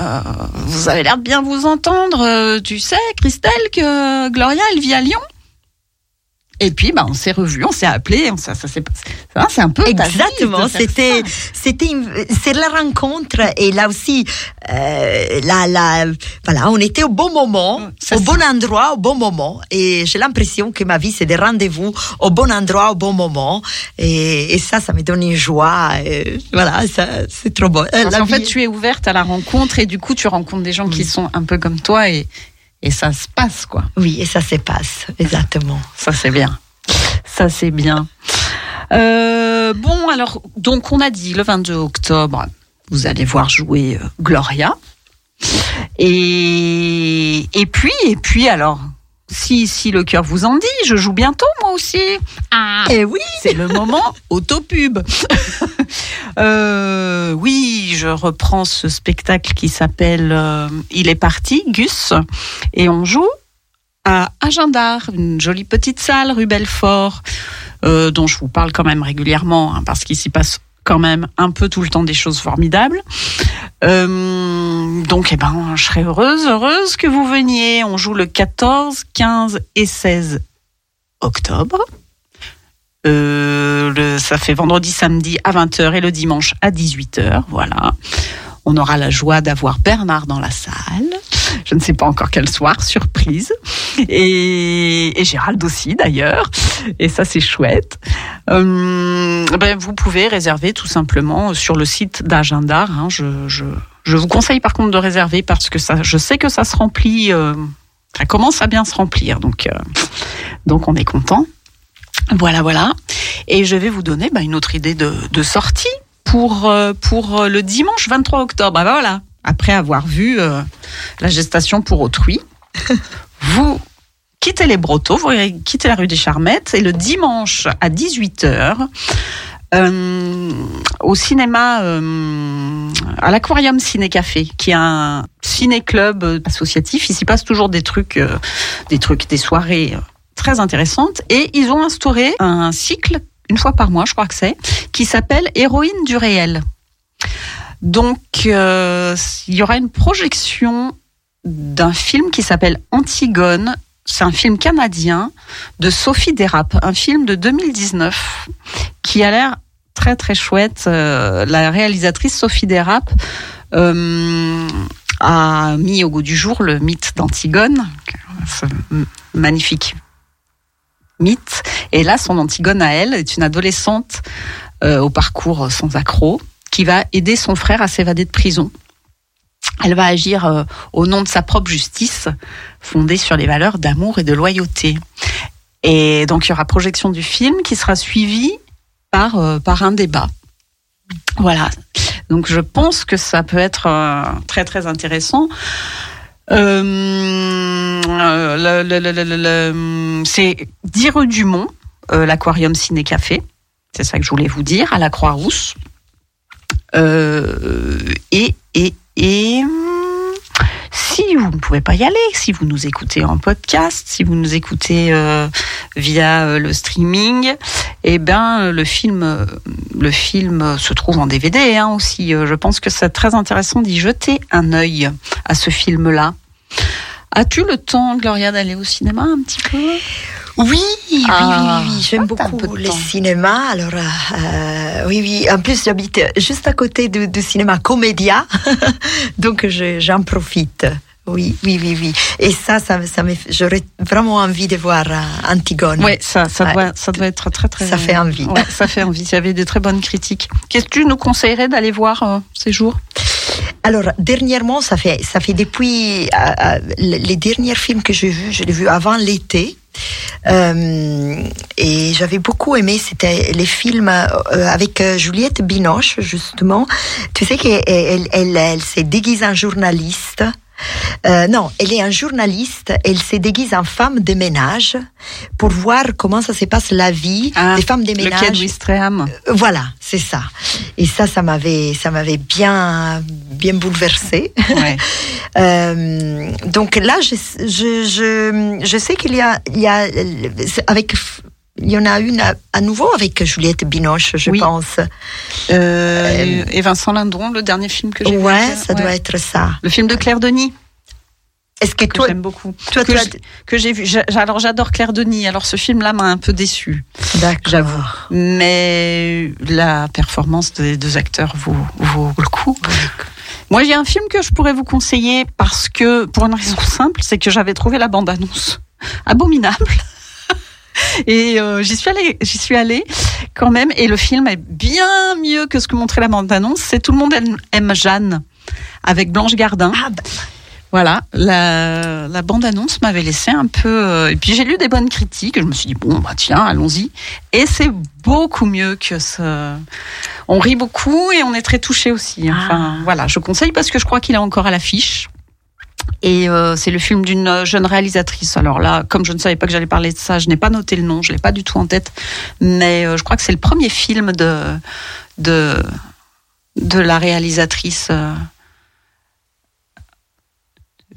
Speaker 2: vous avez l'air de bien vous entendre. Euh, Tu sais, Christelle, que Gloria, elle vit à Lyon. Et puis, bah, on s'est revus, on s'est appelés, on, ça, ça, s'est passé. Ça, c'est un peu
Speaker 4: Exactement, c'était, c'était, c'est la rencontre et là aussi, euh, la, la, voilà, on était au bon moment,
Speaker 2: C'est
Speaker 4: au bon endroit, au bon moment et j'ai l'impression que ma vie c'est des rendez-vous au bon endroit, au bon moment et, et ça, ça me donne une joie, et voilà, ça, c'est trop beau. Euh,
Speaker 2: Parce qu'en fait, tu es ouverte à la rencontre et du coup, tu rencontres des gens qui sont un peu comme toi et, et ça se passe, quoi.
Speaker 4: Oui, et ça se passe, exactement.
Speaker 2: Ça, c'est bien. Ça, c'est bien. Euh, bon, alors, donc, on a dit le 22 octobre, vous allez voir jouer euh, Gloria. Et, et puis, et puis, alors, si, si le cœur vous en dit, je joue bientôt, moi aussi. Ah,
Speaker 4: Et oui,
Speaker 2: c'est le moment autopub. Euh, oui, je reprends ce spectacle qui s'appelle euh, Il est parti, Gus, et on joue à Agendar, une jolie petite salle rue Belfort, euh, dont je vous parle quand même régulièrement, hein, parce qu'il s'y passe quand même un peu tout le temps des choses formidables. Euh, donc, eh ben, je serais heureuse, heureuse que vous veniez. On joue le 14, 15 et 16 octobre. Euh, ça fait vendredi, samedi à 20h et le dimanche à 18h. Voilà. On aura la joie d'avoir Bernard dans la salle. Je ne sais pas encore quel soir, surprise. Et, Gérald aussi d'ailleurs. Et ça, c'est chouette. Euh, ben, vous pouvez réserver tout simplement sur le site d'Agendar. hein. Je, je, je vous conseille par contre de réserver parce que ça, je sais que ça se remplit. euh, ça commence à bien se remplir. Donc, euh, donc on est content. Voilà, voilà. Et je vais vous donner bah, une autre idée de, de sortie pour, pour le dimanche 23 octobre. Ah bah voilà, après avoir vu euh, la gestation pour autrui, vous quittez les Brotteaux, vous quittez la rue des Charmettes et le dimanche à 18h, euh, au cinéma, euh, à l'Aquarium Ciné Café, qui est un ciné-club associatif. Il s'y passe toujours des trucs, des trucs, des soirées très intéressantes. Et ils ont instauré un cycle, une fois par mois, je crois que c'est, qui s'appelle Héroïne du réel. Donc, euh, il y aura une projection d'un film qui s'appelle Antigone. C'est un film canadien de Sophie Dérap, un film de 2019 qui a l'air très très chouette. Euh, la réalisatrice Sophie Dérap euh, a mis au goût du jour le mythe d'Antigone, ce magnifique mythe. Et là, son Antigone à elle est une adolescente euh, au parcours sans accroc qui va aider son frère à s'évader de prison. Elle va agir euh, au nom de sa propre justice, fondée sur les valeurs d'amour et de loyauté. Et donc, il y aura projection du film qui sera suivie par, euh, par un débat. Voilà. Donc, je pense que ça peut être euh, très, très intéressant. C'est 10 rue du Mont, euh, l'aquarium Ciné Café. C'est ça que je voulais vous dire, à la Croix-Rousse. Euh, et, et, et si vous ne pouvez pas y aller, si vous nous écoutez en podcast, si vous nous écoutez euh, via euh, le streaming, eh ben le film, le film se trouve en DVD hein, aussi. Je pense que c'est très intéressant d'y jeter un œil à ce film-là. As-tu le temps, Gloria, d'aller au cinéma un petit peu?
Speaker 4: Oui, oui,
Speaker 2: Ah,
Speaker 4: oui, oui, j'aime beaucoup
Speaker 2: de
Speaker 4: le
Speaker 2: temps.
Speaker 4: cinéma. Alors, euh, oui, oui. En plus, j'habite juste à côté du, du cinéma Comédia, donc je- j'en profite. Oui, oui, oui, oui. Et ça, ça, ça j'aurais vraiment envie de voir euh, Antigone.
Speaker 2: Oui, ça, ça,
Speaker 4: Ouais.
Speaker 2: doit, ça doit être très, très.
Speaker 4: Ça fait envie.
Speaker 2: Ouais, ça fait envie. Il y avait des très bonnes critiques. Qu'est-ce que tu nous conseillerais d'aller voir euh, ces jours?
Speaker 4: Alors, dernièrement, ça fait, ça fait depuis euh, euh, les derniers films que j'ai vus, je l'ai vu avant l'été. Euh, et j'avais beaucoup aimé, c'était les films euh, avec euh, Juliette Binoche, justement. Tu sais qu'elle elle, elle, elle s'est déguisée en journaliste. Euh, non, elle est un journaliste. Elle se déguise en femme de ménage pour voir comment ça se passe la vie
Speaker 2: Ah,
Speaker 4: des femmes de
Speaker 2: Le
Speaker 4: ménage.
Speaker 2: Ouistreham.
Speaker 4: Euh, Voilà, c'est ça. Et ça, ça m'avait, ça m'avait bien, bien bouleversée.
Speaker 2: Ouais.
Speaker 4: Euh, donc là, je, je, je, je sais qu'il y a, il y a, avec, il y en a une à, à nouveau avec Juliette Binoche, je
Speaker 2: Oui.
Speaker 4: pense.
Speaker 2: Euh, et Vincent Lindon, le dernier film que j'ai vu.
Speaker 4: Ouais, ça
Speaker 2: Ouais.
Speaker 4: doit être ça.
Speaker 2: Le film de Claire Denis,
Speaker 4: Est-ce que
Speaker 2: que
Speaker 4: toi,
Speaker 2: j'aime beaucoup.
Speaker 4: toi,
Speaker 2: que j'ai vu. Alors j'adore Claire Denis. Alors ce film-là m'a un peu déçu,
Speaker 4: D'accord.
Speaker 2: j'avoue. Mais la performance des deux acteurs vaut, vaut le coup. Moi, j'ai un film que je pourrais vous conseiller parce que, pour une raison simple, c'est que j'avais trouvé la bande-annonce abominable. Et euh, j'y suis allée, j'y suis allée quand même. Et le film est bien mieux que ce que montrait la bande-annonce. C'est Tout le monde aime, Jeanne avec Blanche Gardin.
Speaker 4: Ah, bah,
Speaker 2: Voilà, la, la bande-annonce m'avait laissé un peu. euh, et puis j'ai lu des bonnes critiques. et Je me suis dit bon bah tiens, allons-y. Et c'est beaucoup mieux que ce. On rit beaucoup et on est très touché aussi. Enfin voilà, je conseille parce que je crois qu'il est encore à l'affiche. Et euh, c'est le film d'une jeune réalisatrice. Alors là, comme je ne savais pas que j'allais parler de ça, je n'ai pas noté le nom, je l'ai pas du tout en tête. Mais euh, je crois que c'est le premier film de de de la réalisatrice. euh,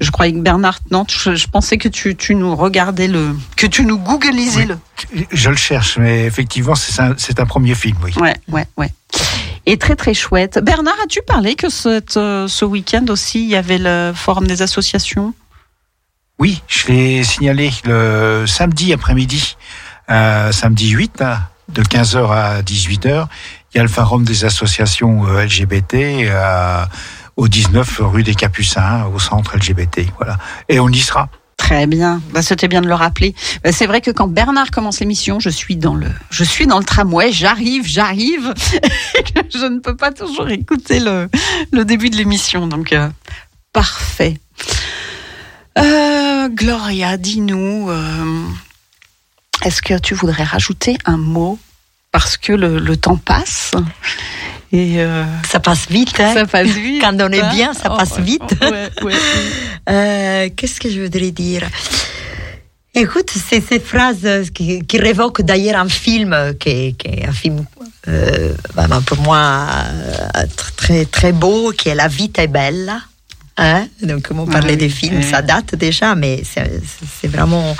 Speaker 2: je croyais que Bernard, non, je, je pensais que tu, tu nous regardais le, que tu nous googlisais le.
Speaker 3: Je le cherche, mais effectivement, c'est un, c'est un premier film, oui.
Speaker 2: Ouais, ouais, ouais. Et très très chouette. Bernard, as-tu parlé que cette, euh, ce week-end aussi, il y avait le forum des associations?
Speaker 3: Oui, je l'ai signalé le samedi après-midi, euh, samedi 8, là, de 15h à 18h. Il y a le forum des associations euh, LGBT euh, au 19 rue des Capucins, au centre LGBT. Voilà. Et on y sera.
Speaker 2: Très bien. Bah, C'était bien de le rappeler. Bah, C'est vrai que quand Bernard commence l'émission, je suis dans le, je suis dans le tramway, j'arrive, j'arrive. Je ne peux pas toujours écouter le, le début de l'émission. Donc, euh, parfait. Euh, Gloria, dis-nous, euh, est-ce que tu voudrais rajouter un mot? Parce que le temps passe et euh,
Speaker 4: ça passe vite, hein.
Speaker 2: ça passe vite.
Speaker 4: Quand on est
Speaker 2: hein.
Speaker 4: bien, ça
Speaker 2: Oh,
Speaker 4: passe
Speaker 2: ouais,
Speaker 4: vite.
Speaker 2: ouais, ouais.
Speaker 4: Euh, Qu'est-ce que je voudrais dire? Écoute, c'est ces phrases qui, qui révoquent d'ailleurs un film qui, qui est un film euh, pour moi euh, tr- très très beau, qui est La vie est belle. Hein? Donc, comme on parlait
Speaker 2: oui,
Speaker 4: des films,
Speaker 2: oui.
Speaker 4: ça date déjà, mais c'est c'est vraiment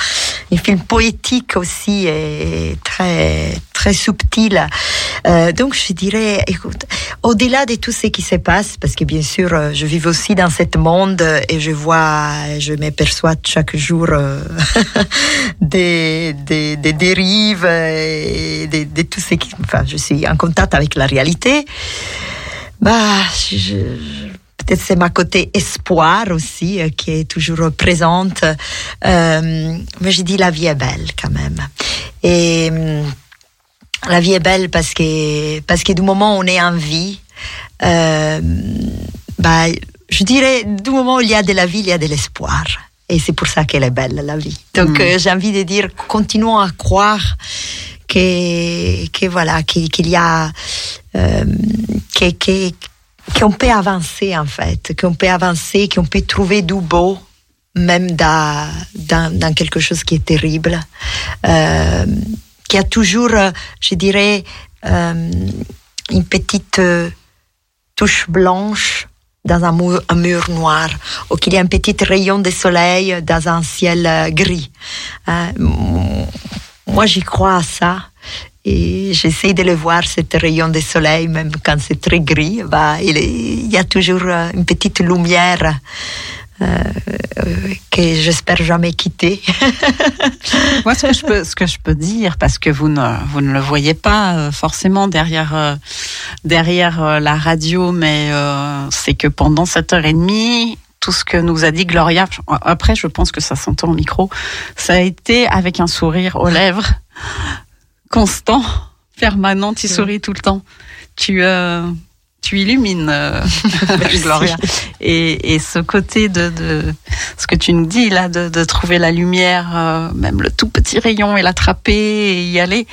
Speaker 4: un film poétique aussi et très très subtil. Euh, donc, je dirais, écoute, au-delà de tout ce qui se passe, parce que bien sûr, euh, je vis aussi dans ce monde et je vois, je m'aperçois chaque jour euh, des, des, des dérives et de, de tout ce qui, enfin, je suis en contact avec la réalité. Bah, je- je- peut-être c'est ma côté espoir aussi euh, qui est toujours présente. Euh, mais je dis la vie est belle quand même. Et hum, la vie est belle parce que parce que du moment où on est en vie, euh, bah, je dirais du moment où il y a de la vie, il y a de l'espoir. Et c'est pour ça qu'elle est belle, la vie. Donc,
Speaker 2: Mm.
Speaker 4: j'ai envie de dire, continuons à croire que, que voilà, qu'il qu'il y a, euh, que, que, qu'on peut avancer, en fait, qu'on peut avancer, qu'on peut trouver du beau, même dans, dans, dans quelque chose qui est terrible. Euh, qu'il y a toujours, euh, je dirais, euh, une petite euh, touche blanche dans un mur, noir, ou qu'il y a un petit rayon de soleil dans un ciel gris. Moi, j'y crois à ça. Et j'essaie de le voir, cet rayon de soleil, même quand c'est très gris, il, est- il y a toujours euh, une petite lumière euh, que j'espère jamais quitter.
Speaker 2: Moi, ce que je peux, dire, parce que vous ne, vous ne le voyez pas euh, forcément derrière, derrière la radio, mais c'est que pendant cette heure et demie, tout ce que nous a dit Gloria, après, je pense que ça s'entend au micro, ça a été avec un sourire aux lèvres, constant, permanent, tu souris tout le temps. Tu, euh, tu illumines, euh, Gloria. Et, et ce côté de, de ce que tu nous dis là, de, de trouver la lumière, euh, même le tout petit rayon et l'attraper et y aller,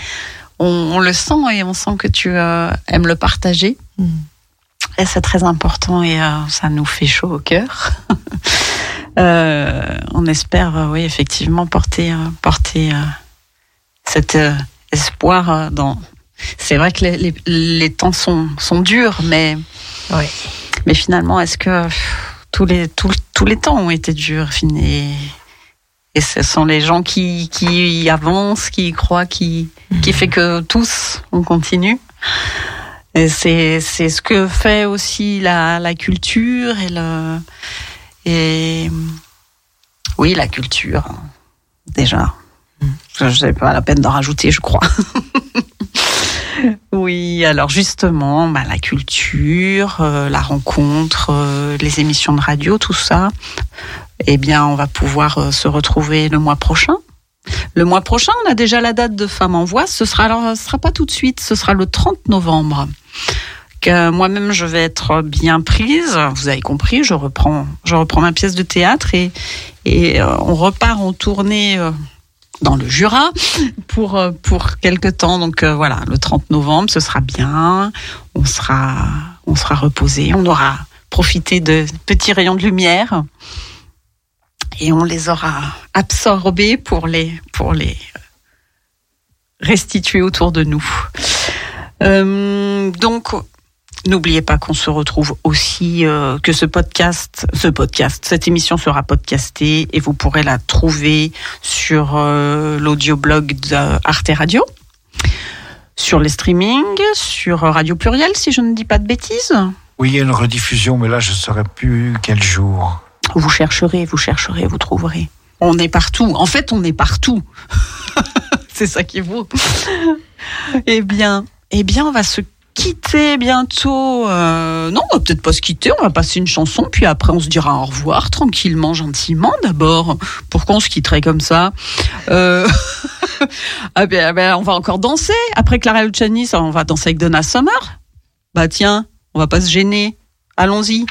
Speaker 2: on, on le sent et on sent que tu aimes le partager.
Speaker 4: Mm.
Speaker 2: Et c'est très important et ça nous fait chaud au cœur. On espère, oui, effectivement, porter, porter cet euh, espoir euh, dans. C'est vrai que les, les, les temps sont, sont durs, mais,
Speaker 4: Oui.
Speaker 2: mais finalement, est-ce que tous les, tous, tous les temps ont été durs et, et ce sont les gens qui, qui avancent, qui y croient, qui, qui fait que tous, on continue? Et c'est, c'est ce que fait aussi la, la culture et le. Et oui, la culture, déjà. N'ai pas la peine d'en rajouter, je crois. oui, alors justement, bah, la culture, euh, la rencontre, euh, les émissions de radio, tout ça, eh bien, on va pouvoir euh, se retrouver le mois prochain. Le mois prochain, on a déjà la date de Femmes en Voix. Ce sera ce sera pas tout de suite, ce sera le 30 novembre. Moi-même, je vais être bien prise. Vous avez compris, je reprends, je reprends ma pièce de théâtre et, on repart en tournée dans le Jura pour euh, pour quelque temps. Donc euh, voilà, le 30 novembre, ce sera bien. On sera on sera reposé. On aura profité de petits rayons de lumière et on les aura absorbés pour les pour les restituer autour de nous. Euh, donc N'oubliez pas qu'on se retrouve aussi, euh, que ce podcast, ce podcast, cette émission sera podcastée et vous pourrez la trouver sur euh, l'audioblog d'Arte Radio, sur les streamings, sur Radio Pluriel, si je ne dis pas de bêtises.
Speaker 3: Oui, il y a une rediffusion, mais là, je ne saurais plus quel jour.
Speaker 2: Vous chercherez, vous chercherez, vous trouverez. On est partout. En fait, on est partout. C'est ça qui est beau. eh bien, eh bien, on va se quitter bientôt. Euh, non, on va peut-être pas se quitter. On va passer une chanson, puis après, on se dira au revoir tranquillement, gentiment. D'abord, pourquoi on se quitterait comme ça euh... ah ben, ah ben, on va encore danser. Après Clara Luciani, on va danser avec Donna Summer. Bah tiens, on va pas se gêner. Allons-y.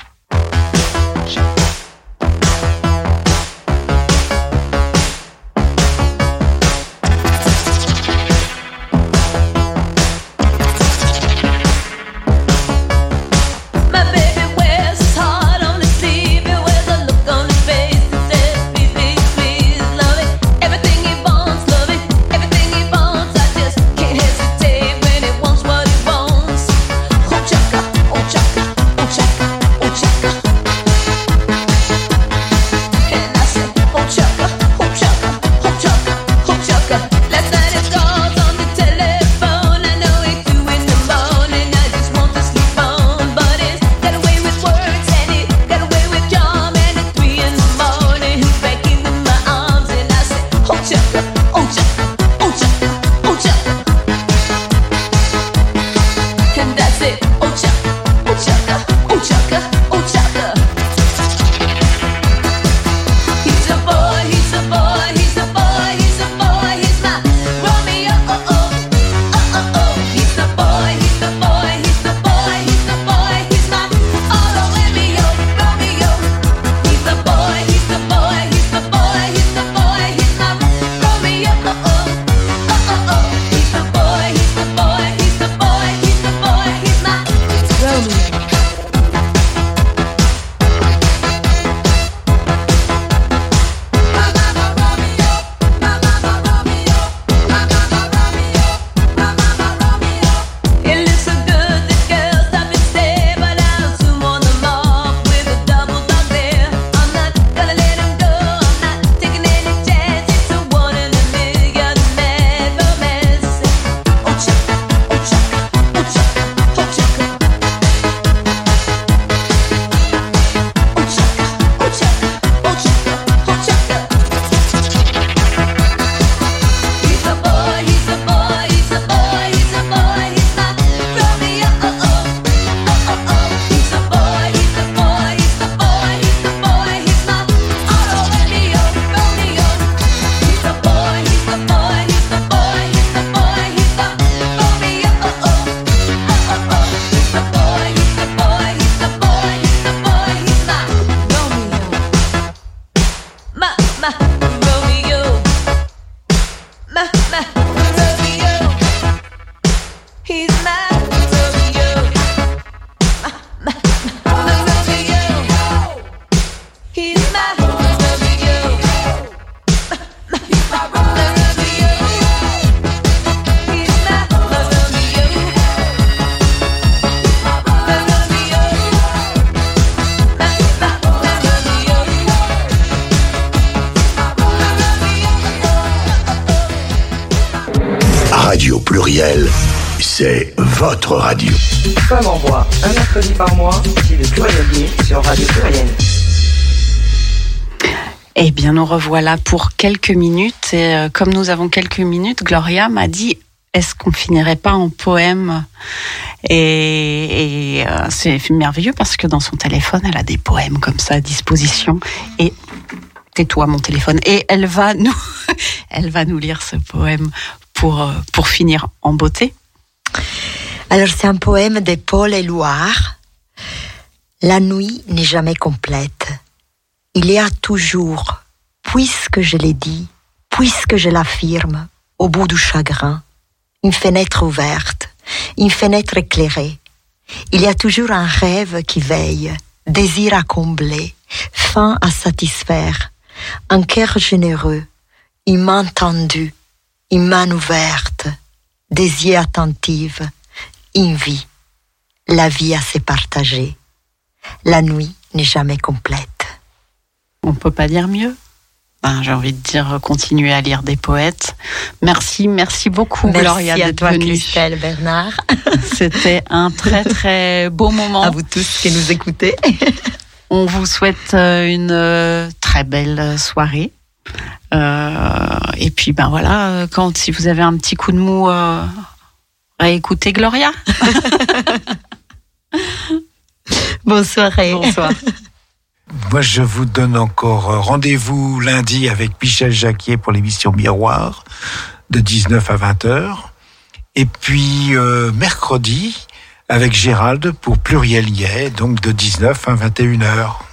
Speaker 1: Mercredi.
Speaker 2: Eh bien, nous revoilà pour quelques minutes. Et euh, comme nous avons quelques minutes, Gloria m'a dit est-ce qu'on finirait pas en poème? Et, et, euh, c'est merveilleux parce que dans son téléphone, elle a des poèmes comme ça à disposition. Et tais-toi, mon téléphone. Et elle va nous, elle va nous lire ce poème pour euh, pour finir en beauté.
Speaker 4: Alors c'est un poème de Paul Éluard. La nuit n'est jamais complète. Il y a toujours, puisque je l'ai dit, puisque je l'affirme, au bout du chagrin, une fenêtre ouverte, une fenêtre éclairée. Il y a toujours un rêve qui veille, désir à combler, faim à satisfaire, un cœur généreux, une main tendue, une main ouverte, des yeux vie, la vie à se partager. La nuit n'est jamais complète.
Speaker 2: On peut pas dire mieux. Ben, J'ai envie de dire continuer à lire des poètes. Merci, merci beaucoup Gloria
Speaker 4: Merci à
Speaker 2: d'être
Speaker 4: toi,
Speaker 2: venue.
Speaker 4: Christelle Bernard,
Speaker 2: C'était un très très beau moment.
Speaker 4: à vous tous qui nous écoutez.
Speaker 2: On vous souhaite euh, une euh, très belle soirée. Euh, et puis ben voilà, quand si vous avez un petit coup de mou, euh, réécoutez Gloria.
Speaker 4: Bonne soirée.
Speaker 2: Bonsoir.
Speaker 3: Moi, je vous donne encore rendez-vous lundi avec Michel Jacquier pour l'émission Miroir de 19 à 20 heures. Et puis euh, mercredi avec Gérald pour Pluriel donc de 19 à 21 heures.